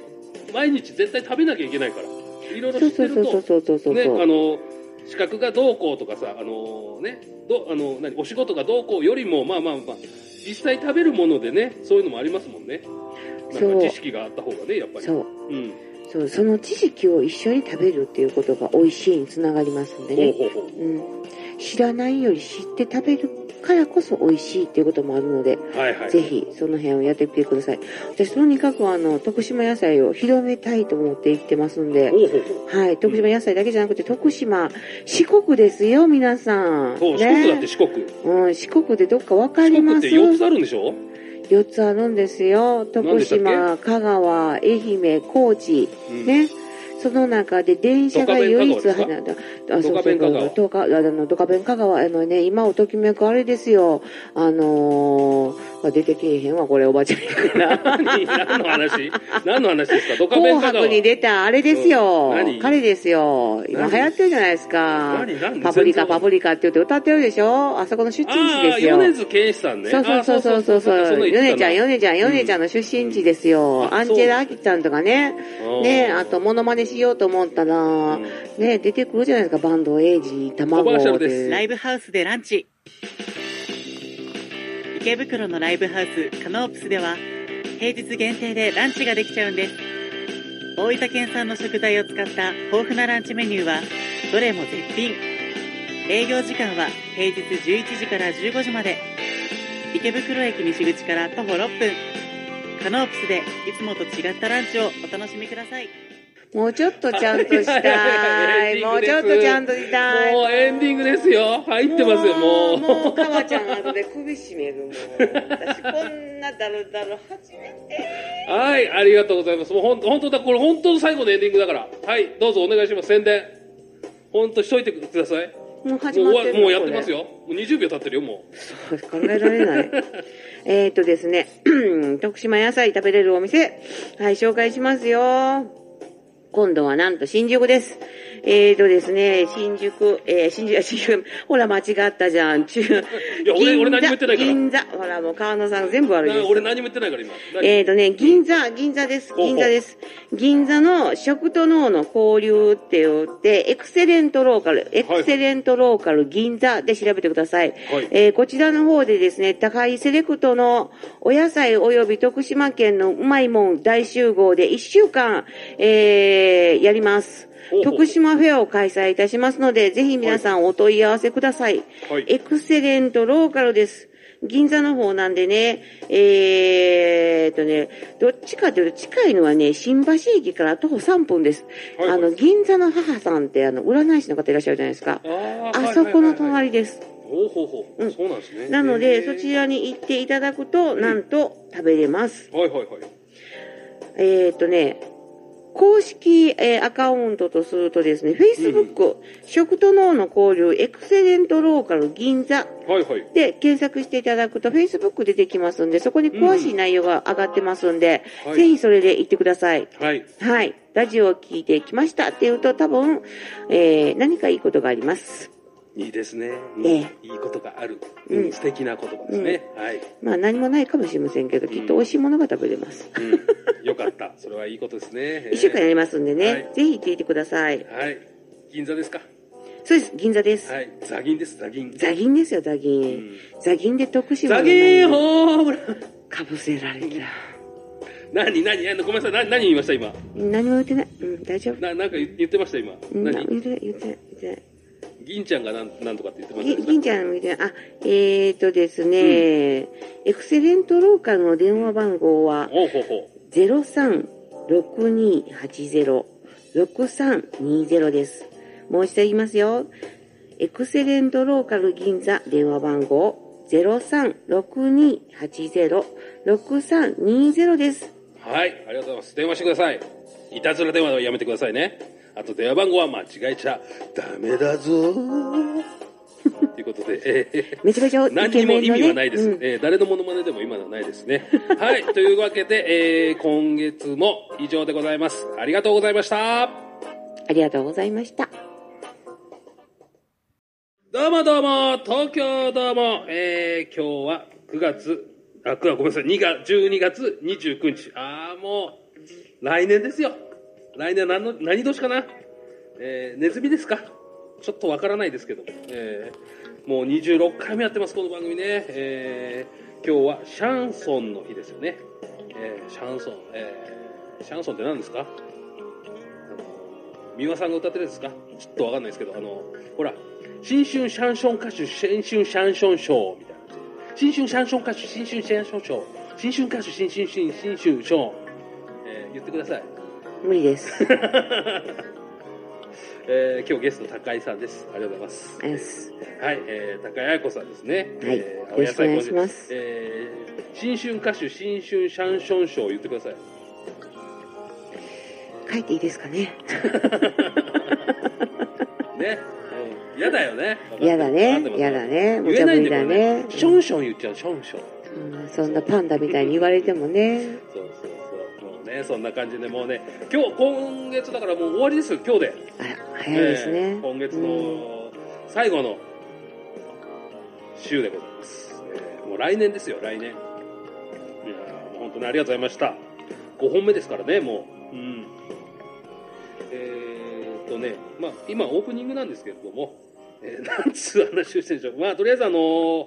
毎日絶対食べなきゃいけないから。いろいろ知ってると、そうそうそうそうそうそう。ね、あの、資格がどうこうとかさ、あのね、どあの何お仕事がどうこうよりも、まあまあまあ、実際食べるものでね、そういうのもありますもんね。なんか知識があった方がね、やっぱり。そう。うん。そう、その知識を一緒に食べるっていうことが美味しいにつながりますんでね。ほうほうほうん。知らないより知って食べるからこそ美味しいっていうこともあるので、う。はいはい。ぜひその辺をやってみてください。私とにかくあの、徳島野菜を広めたいと思って生きてますんで。はい、徳島野菜だけじゃなくて徳島、四国ですよ、皆さん。そう、四国だって四国。うん、四国でどっかわか四ります？国って4つあるんでしょ？4つあるんですよ。徳島、香川、愛媛、高知。うん。ね。その中で電車が唯一入らない。あ、そうそうそう。ドカ、あの、ドカベン香川、あのね、今をときめくあれですよ。あのー、まあ出てけえへんわ、これおばちゃんやから。何 [laughs] 何の話？何の話ですか？ドカベン紅香川。白に出たあれですようん何？彼ですよ。今何？流行ってるじゃないですか。何？何？パプリカ、パプリカって言って歌ってるでしょ？あそこの出身地ああ、ですよ。米津玄師さんね。そうそうそうそうそうそう。ヨネちゃん、ヨネネちゃん、ヨネちゃんの出身地ですよ。うんアンジェラ・アキちゃんとかね。ね、あと、モノマネしようと思ったら、ね、出てくるじゃないですか、バンド、エイジ、卵コマーシャルですライブハウスでランチ。池袋のライブハウスカノープスでは平日限定でランチができちゃうんです。大分県産の食材を使った豊富なランチメニューはどれも絶品。営業時間は平日11時から15時まで。池袋駅西口から徒歩6分。カノープスでいつもと違ったランチをお楽しみください。もうちょっとちゃんとしたい。[laughs] もうちょっとちゃんとしたい。もうエンディングですよ。入ってますよ、もう。もう、かわちゃん後で首絞めるもん。私、こんなダルダル初めて。はい、ありがとうございます。もうほん本当だ、これ本当の最後のエンディングだから。はい、どうぞお願いします。宣伝。本当しといてください。もうも始まってもうやってます。よ。もう20秒経ってるよ、もこれ考えられない。えーっとですね、徳島野菜食べれるお店、はい、紹介しますよ。今度はなんと新宿です。えーとですね、新宿、えー、新宿、新宿、ほら間違ったじゃん。中、いや俺俺何も言ってないから銀座、ほらもう川野さん全部悪いです。俺何も言ってないから今。何？えーとね、銀座、銀座です。銀座です。銀座の食と脳の交流って言って、エクセレントローカル、エクセレントローカル銀座で調べてください。はいえーこちらの方でですね、高いセレクトのお野菜及び徳島県のうまいもん大集合で1週間、えーやります。徳島フェアを開催いたしますので、ぜひ皆さんお問い合わせください。はいエクセレントローカルです。銀座の方なんでね、えーっとね、どっちかというと近いのはね、新橋駅から徒歩3分です。はいはいあの、銀座の母さんってあの、占い師の方いらっしゃるじゃないですか。あそこの隣です。ほうほうほう、うんそうなんですね。なのへで、ーそちらに行っていただくと、なんと食べれます。はいはいはい。えーっとね、公式、えーアカウントとするとですね、Facebook、食と脳の交流、エクセレントローカル銀座はいはい。で検索していただくと Facebook 出てきますんで、そこに詳しい内容が上がってますんで、はいぜひそれで行ってください。はい。はい。ラジオを聞いてきましたっていうと多分、えー何かいいことがあります。いいですね。うんええいいことがある。うんうん、素敵な言葉ですね。はい。まあ何もないかもしれませんけど、きっと美味しいものが食べれます。うん。よかった。それはいいことですね。[laughs] 一週間やりますんでね、はいぜひ行ってください。はい。銀座ですか？そうです、銀座です。はい。ザギンです、ザギン。ザギンですよ、ザギン。うんザギンで徳島ザのギンホームラン。かぶせられた。何、何、あのごめんなさい。何、何言いました、今。何も言ってない。うん、大丈夫。な、なんか言言ってました、今。うん、何？言ってない、言ってない、言ってない。銀ちゃんがなん、なんとかって言ってましたぎ銀ちゃんみたいな、あ、えーとですね、エクセレントローカルの電話番号はほうほうほ0362806320です。もう一度言いますよ。エクセレントローカル銀座電話番号0362806320です。う。はい。ありがとうございます。電話してください。いたずら電話はやめてくださいね。あと電話番号は間違えちゃダメだぞー。ということで、えーめちゃめちゃイ何にも意。味はないです。うんえー誰のモノマネでも今のはないですね。[laughs] はい。というわけで、えー今月も以上でございます。ありがとうございました。ありがとうございました。どうもどうも、東京どうも、えー今日は9月、あ、9月ごめんなさい、2月、12月29日。あーもう、来年ですよ。来年何の、何年かな？えーネズミですか？ちょっとわからないですけど、えーもう26回目やってます、この番組ね。えー今日はシャンソンの日ですよね。えーシャンソン、えーシャンソンって何ですか、三輪さんが歌ってるやつですか？ちょっとわかんないですけど、あの、ほら、新春シャンソン歌手、新春シャンソン賞みたいな。新春シャンソン歌手、新春シャンソン賞。新春歌手、新春新新春賞。えー言ってください。無理です。[laughs] えー今日ゲスト高井さんです。ありがとうございます。ですはい、えー、高井彩子さんですね。はいえーよろしくお願いしますえー新春歌手、新春シャンソン賞言ってください。書いていいですかね。[laughs] ね。うん。嫌だよね。[laughs] 嫌だね嫌だね無茶ぶりだねションション言っちゃう、ションション。うんそんなパンダみたいに言われてもね。そうそうね、そんな感じでもうね、今日、今月だからもう終わりですよ、今日で。早いですね。えー今月うんの最後の週でございます。えーもう来年ですよ、来年。いやーもう本当にありがとうございました。5本目ですからね、もう。うん。えーっとね、まあ、今オープニングなんですけれども、えー [laughs] なんつう話をしてるんでしょう。まあ、とりあえずあのー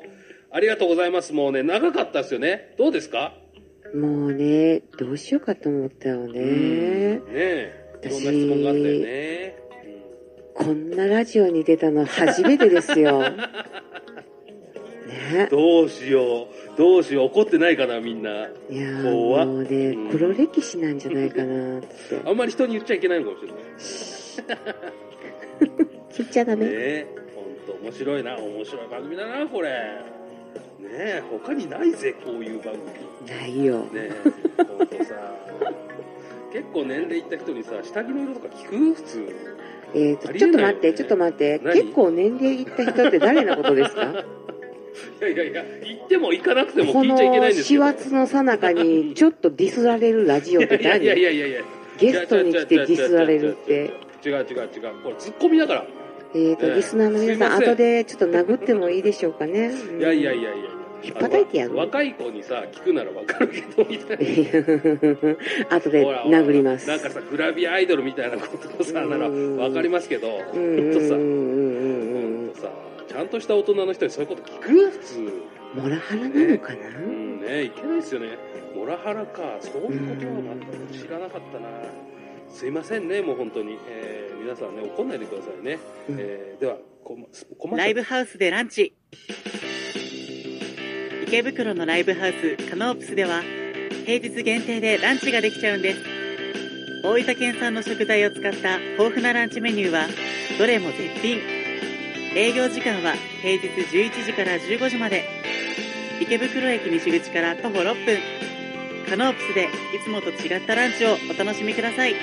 ありがとうございます。もうね、長かったですよね。どうですか？もうね、どうしようかと思ったよね。ねえ。いろんな質問があったよね。うんこんなラジオに出たの初めてですよ。[laughs] ね。どうしよう。どうしよう。怒ってないかな、みんな。いやー怖っもうねうん、黒歴史なんじゃないかなって。[laughs] あんまり人に言っちゃいけないのかもしれない。[laughs] 聞いちゃダメ。ねえ。ほんと面白いな。面白い番組だな、これ。ねえ。他にないぜ、こういう番組。ないよ。ねえ。ほんとさ。結構年齢いった人にさ、下着の色とか聞く？普通。えーと、ちょっと待って、ちょっと待って。何？結構年齢いった人って誰の？ことですか？いやいやいや、行っても行かなくてもこ聞いちゃいけないんですよ。走の最中に [laughs] ちょっとディスられるラジオっていやいやいや何いやいや。ゲストに来てディスられるって。違う違う違う。これ、ツッコミだから。えーと、ええリスナーの皆さん、後でちょっと殴ってもいいでしょうかね。うんいやいやいやいや。引っ叩いてやる若い子にさ、聞くならわかるけど、みたいな。後で殴ります。なんかさ、グラビアアイドルみたいなことをさ、ならうんわかりますけど、ほうんとさ、ほんとさ、ちゃんとした大人の人にそういうこと聞く？普通。モラハラなのかな、うんね、いけないですよね。モラハラか、そういうことは全く知らなかったな。すいませんね、もう本当に。えー皆さんね、怒んないでくださいね。うん。えーでは、コマコマーシャルライブハウスでランチ。池袋のライブハウスカノープスでは平日限定でランチができちゃうんです。大分県産の食材を使った豊富なランチメニューはどれも絶品。営業時間は平日11時から15時まで。池袋駅西口から徒歩6分カノープスでいつもと違ったランチをお楽しみください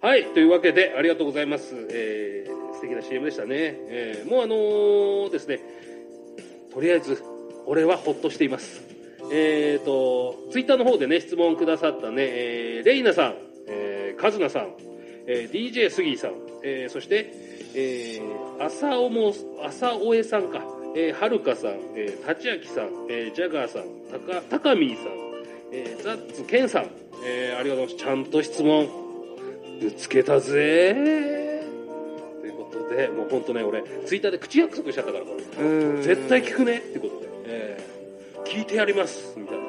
はい、というわけで、ありがとうございます。えー、素敵な CM でしたね。えー、もうあのーですね、とりあえず、俺はほっとしています。えーと、ツイッターの方でね、質問くださったね、えー、レイナさん、えー、カズナさん、えー、DJ スギーさん、えー、そして、えー、朝おも、朝おえさんか、えー、はるかさん、えー、たちあきさん、えー、ジャガーさん、たか、たかみーさん、えー、ザッツケンさん、えー、ありがとうございます。ちゃんと質問、ぶつけたぜということで、もう本当ね、俺、ツイッターで口約束しちゃったから、これ。うん絶対聞くねってことで、えー聞いてやりますみたいな。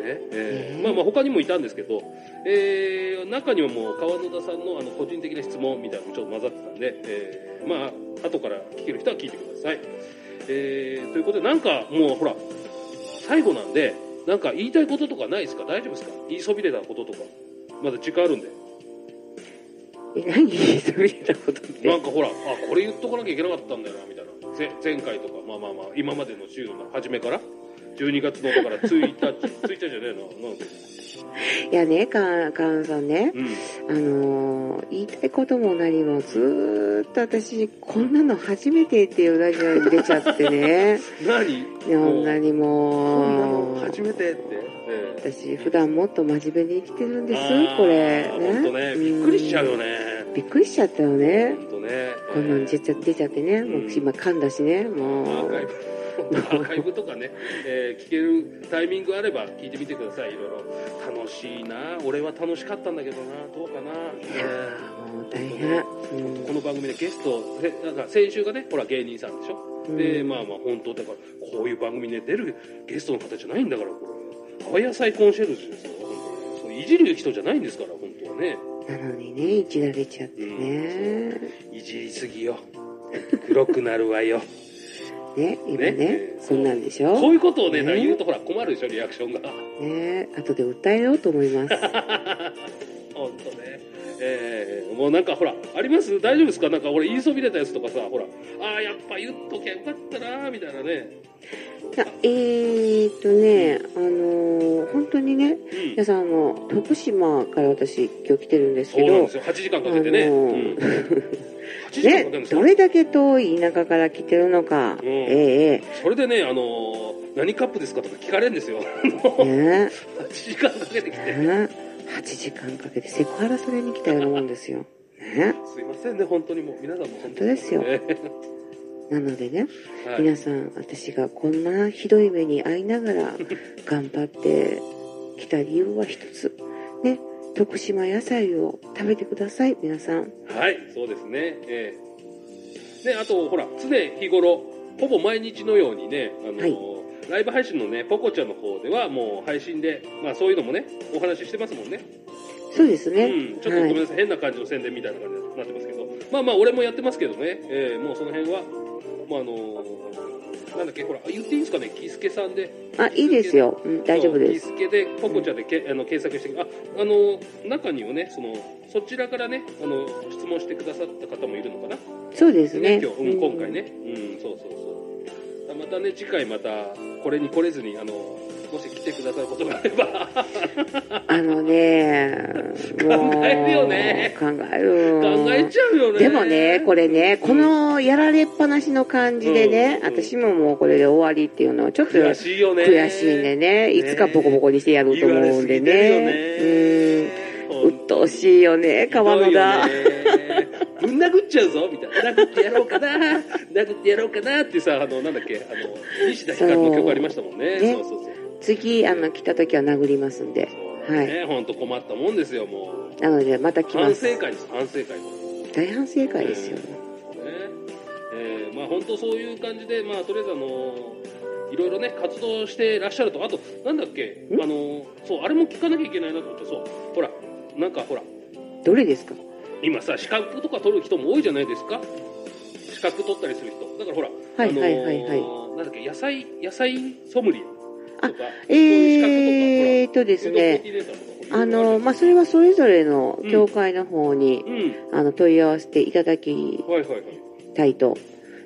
ね、えーえーまあまあ他にもいたんですけど、えー中にはもう川野田さんのあの個人的な質問みたいなのもちょっと混ざってたんで、えーまあ後から聞ける人は聞いてください。えーということでなんかもうほら、最後なんで、なんか言いたいこととかないですか？大丈夫ですか？言いそびれたこととか。まだ時間あるんで。え何そういったことって？なんかほら、あ、これ言っとかなきゃいけなかったんだよな、みたいな。ぜ前回とか、まあまあまあ、今までの週の初めから、12月の、だから1日、1日じゃねえな、なんで？いやね、か、かんさんね、うん。あのー言いたいことも何もずーっと私、こんなの初めてっていうラジオに出ちゃってね。[laughs] 何？こんなにこんなもの初めてって？ええ私、普段もっと真面目に生きてるんですこれ。ほんとね、びっくりしちゃうよね。ね。びっくりしちゃったよね。ね。こんなの出ちゃ出ちゃってね。もううん今噛んだしね。もう。アーカイブ。とかね、えー聞けるタイミングあれば聞いてみてください。いろいろ。楽しいな。俺は楽しかったんだけどな。どうかな。いやーもう大変。うんこの番組でゲスト、せなんか先週がね、ほら芸人さんでしょ。で、まあまあ本当だから、こういう番組に出るゲストの方じゃないんだから、これ。青野菜コンシェルジュですよ。そういじる人じゃないんですから、本当はね。なのにね、いじられちゃってね。いじりすぎよ。黒くなるわよ。ね、今ねね、そうそんなんでしょ？こういうことをね、ね言うとほら困るでしょ、リアクションが。ね、後で訴えようと思います。[laughs] 本当ね。えー、もうなんかほら、あります？大丈夫ですか？なんか俺言いそびれたやつとかさ、ほら、ああ、やっぱ言っときゃよかったなーみたいなね。あえーっとね、あのー本当にね、うん。皆さん、あの、徳島から私、今日来てるんですけどそうなんです、よ。8時間かけてね。あのうん。ー8時間かけるんねど。れだけ遠い田舎から来てるのか、うんえそれでね、あのー何カップですかとか聞かれるんですよ。えね8時間かけてきて。ね8時間かけてセクハラそれに来たようなもんですよ。ねすいませんね、本当にもう。皆さんも本当ですよえなのでね、ーはい皆さん、私がこんなひどい目に遭いながら頑張ってきた理由は一つ。ね、徳島野菜を食べてください、皆さん。はい、そうですね。ええで、あと、ほら、常日頃、ほぼ毎日のようにね、あの、はいライブ配信のね、ポコちゃんの方ではもう配信で、まあそういうのもね、お話ししてますもんね。そうですね。うん、ちょっとごめんなさい、変な感じの宣伝みたいな感じになってますけど、まあまあ俺もやってますけどね、ええもうその辺は、まああのなんだっけ、ほら、言っていいんですかね、キスケさんで。あ、いいですよ。うん、大丈夫です。キスケで、ポコちゃんでけあの検索して、あ、あの、中にはね、その、そちらからね、あの、質問してくださった方もいるのかな。そうですね。今日、うん、今回ね。うん、そうそうそう。またね、次回また、これに来れずに、あの、もし来てくださることがあれば、あのね。考えるよね考える。考えちゃうよね。でもね、これね、このやられっぱなしの感じでね、うんうん私ももうこれで終わりっていうのはちょっと悔しいよね。悔しいんでね、いつかボコボコにしてやろうと思うんでね。うん。鬱陶しいよね、川野が。ぶん殴っちゃうぞみたいな。殴ってやろうかな殴ってやろうかなってさ、あの、なんだっけ、あの、西田ひかるの曲ありましたもんね。ねそうそうそう。次、あの、来た時は殴りますんで。そうだね、ほんと困ったもんですよ、もう。なので、また来ま反す。省会です、反省会。大反省会ですよ。ねえーまあ本当そういう感じで、まあとりあえずあのいろいろね、活動してらっしゃると、あと、なんだっけ、ん？あの、そう、あれも聞かなきゃいけないなと思って、そう、ほら、なんかほら、どれですか？今さ、資格とか取る人も多いじゃないですか。資格取ったりする人。だからほら、はいはいはいはいあのーなんだっけ、野菜、野菜ソムリエとか、えーとですね、あの、まあ、それはそれぞれの協会の方に、うん、あの、問い合わせていただき。たいと。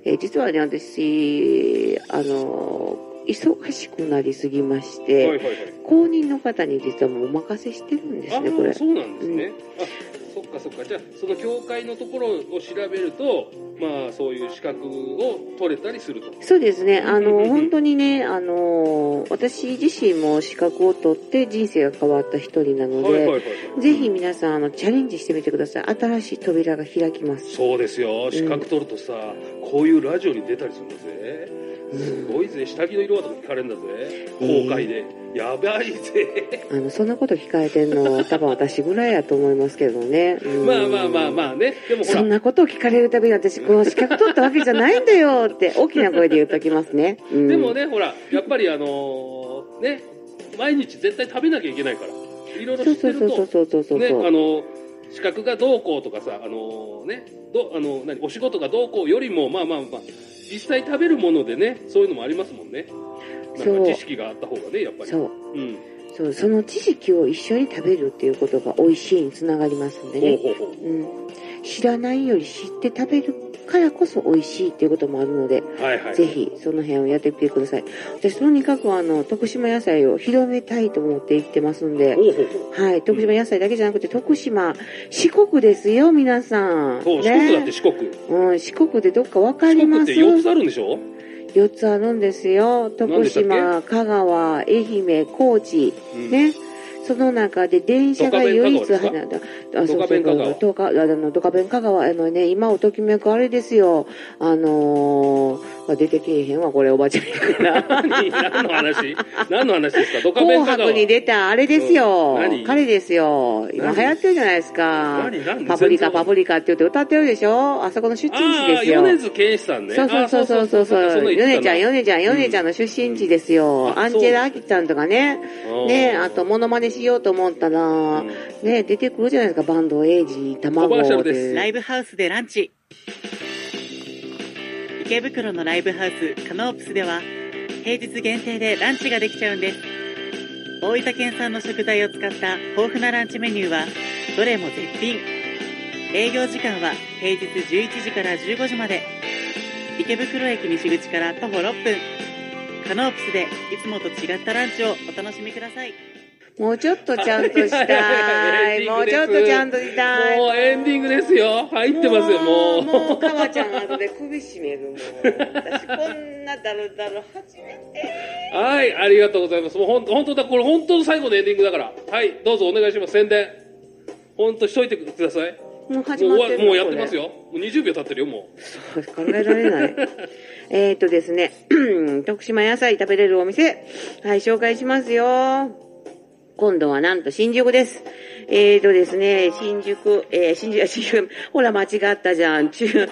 えー実はね、私、あの、忙しくなりすぎまして、はいはいはい。公認の方に実はもうお任せしてるんですあね、これあ、。そうなんですね。あ、そっかそっか。じゃあ、その協会のところを調べると、まあ、そういう資格を取れたりすると。そうですね。あの、うんうんうん本当にね、あの、私自身も資格を取って人生が変わった一人なので、はいはいはいはい。ぜひ皆さん、あの、チャレンジしてみてください。新しい扉が開きます。そうですよ。資格取るとさ、こういうラジオに出たりするんだぜ。すごいぜ。下着の色はとか聞かれるんだぜ。公開で。やばいぜ。あの、そんなこと控えてんの、[laughs] 多分私ぐらいやと思いますけどね。うんまあまあまあまあね。でもそん、なことを聞かれるたびに私、この資格取ったわけじゃないんだよって、大きな声で言うときますね。うんでもね、ほら、やっぱりあのーね、毎日絶対食べなきゃいけないから。いろいろそう知ってるとそうそう、そうそうそうね、そう。あの、資格がどうこうとかさ、あのね、どあの何お仕事がどうこうよりも、まあまあまあ、実際食べるものでね、そういうのもありますもんね。なんか知識があった方がね、やっぱり。そう。うん。そう、その知識を一緒に食べるっていうことが美味しいにつながりますんでね。ほうほうほうん。知らないより知って食べるからこそ美味しいっていうこともあるので、う。はいはい。ぜひその辺をやってみてください。私とにかくあの、徳島野菜を広めたいと思って生きてますんで。はい、徳島野菜だけじゃなくて徳島、四国ですよ、皆さん。そう、四国だって四国。うん、四国でどっかわか四ります？国って4つあるんでしょ？4つあるんですよ。何徳島、香川、愛媛、高知。うん。ね。その中で電車が唯一入らない。あ、ドカベン香川そうそうドカあの、ドカベン香川、あのね、今をときめくあれですよ。あのー、出てけえへんわ、これおばちゃんやから。何？何の話？何の話ですか？ドカベ紅ン香川。白に出たあれですよ。彼ですよ。今何？流行ってるじゃないですか。何？何？パプリカ、パプリカって言って歌ってるでしょ？あそこの出身地ですよ。米津玄師さんね。そうそうそうそうそうヨネちゃん、ヨヨネちゃん、ヨネちゃんの出身地ですよ。うんアンジェラ・アキちゃんとかね。ねあと、モノマネしようと思ったら、ね出てくるじゃないですか、バンド、エイジ、卵コマーシャルですライブハウスでランチ。池袋のライブハウスカノープスでは平日限定でランチができちゃうんです。大分県産の食材を使った豊富なランチメニューはどれも絶品。営業時間は平日11時から15時まで。池袋駅西口から徒歩6分。カノープスでいつもと違ったランチをお楽しみください。もうちょっとちゃんとしたい。もうちょっとちゃんとしたい。もうエンディングですよ。入ってますよ、もう。もう、かわちゃん後で首絞めるもん。私、こんなダルダル初めて。はい、ありがとうございます。もうほん本当だ、これ本当の最後のエンディングだから。はい、どうぞお願いします。宣伝。本当しといてください。もうも始まってもうやってますよ。もう20秒経ってるよ、もこれ考えられない。えっとですね、徳島野菜食べれるお店、はい、紹介しますよ。今度はなんと新宿です。えーとですね、新宿、えー、新宿、新宿、ほら間違ったじゃん。中、いや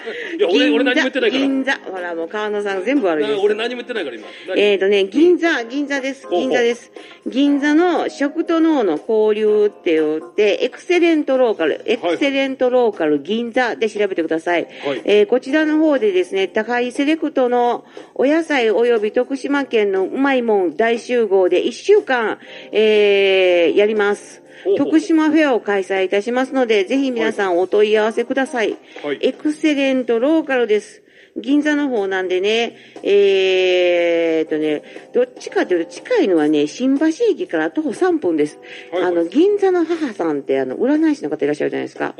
俺俺何も言ってないから銀座、ほらもう川野さん全部悪いです。な俺何も言ってないから、今。何？えーとね、銀座、銀座です。銀座です。銀座の食と脳の交流って言って、エクセレントローカル、エクセレントローカル銀座で調べてください。はいえーこちらの方でですね、高いセレクトのお野菜及び徳島県のうまいもん大集合で1週間、えーやります。徳島フェアを開催いたしますので、ぜひ皆さんお問い合わせください。はいエクセレントローカルです。銀座の方なんでね、えーっとね、どっちかというと近いのはね、新橋駅から徒歩3分です。はいはいあの、銀座の母さんってあの、占い師の方いらっしゃるじゃないですか。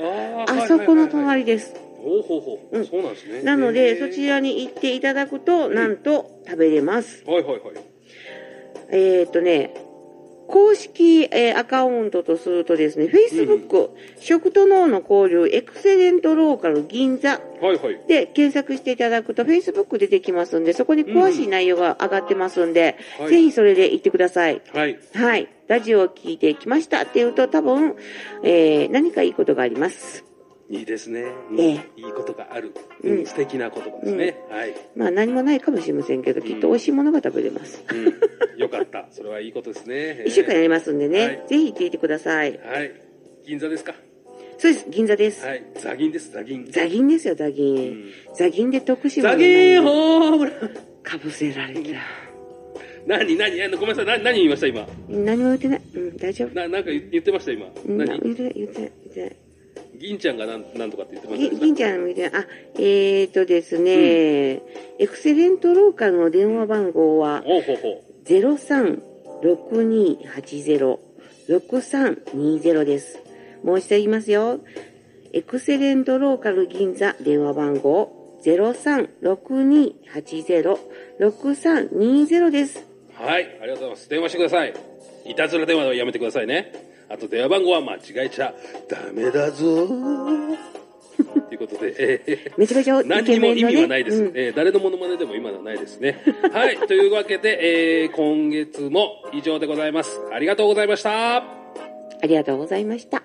あそこの隣です。ほうほうほう。うんそうなんですね。なのへで、ーそちらに行っていただくと、なんと食べれます。はいはいはい。えーっとね、公式、えーアカウントとするとですね、Facebook、食と脳の交流、エクセレントローカル銀座はいはい。で検索していただくと Facebook 出てきますんで、そこに詳しい内容が上がってますんで、はいぜひそれで行ってください。はい。はい。ラジオを聞いてきましたっていうと多分、えー何かいいことがあります。いいですね。うんええいいことがある。うんうん素敵な言葉ですね。はい。まあ何もないかもしれませんけど、きっと美味しいものが食べれます。うん。よかった。それはいいことですね。[laughs] 一週間やりますんでね、はいぜひ行ってください。はい。銀座ですか？そうです、銀座です。はい。ザギンです、ザギン。ザギンですよ、ザギン。うんザギンで徳島ザのギンホームランかぶせられた。何何あのごめんなさい。な何言いました今？何も言ってない。うん、大丈夫。ななんか言ってました今？うん、何？言ってない、言ってない、言ってない。銀ちゃんがなんなんとかって言ってまぎした銀ちゃんみたいな、あ、えーとですね、エクセレントローカルの電話番号はほうほうほ0362806320です。もう一度言いますよ。エクセレントローカル銀座電話番号0362806320です。う。はい。ありがとうございます。電話してください。いたずら電話はやめてくださいね。あと電話番号は間違えちゃダメだぞということで、えーめちゃめちゃイ何にも意。味はないです。うんえー誰のモノマネでも今のはないですね。はい。というわけで、えー今月も以上でございます。ありがとうございました。ありがとうございました。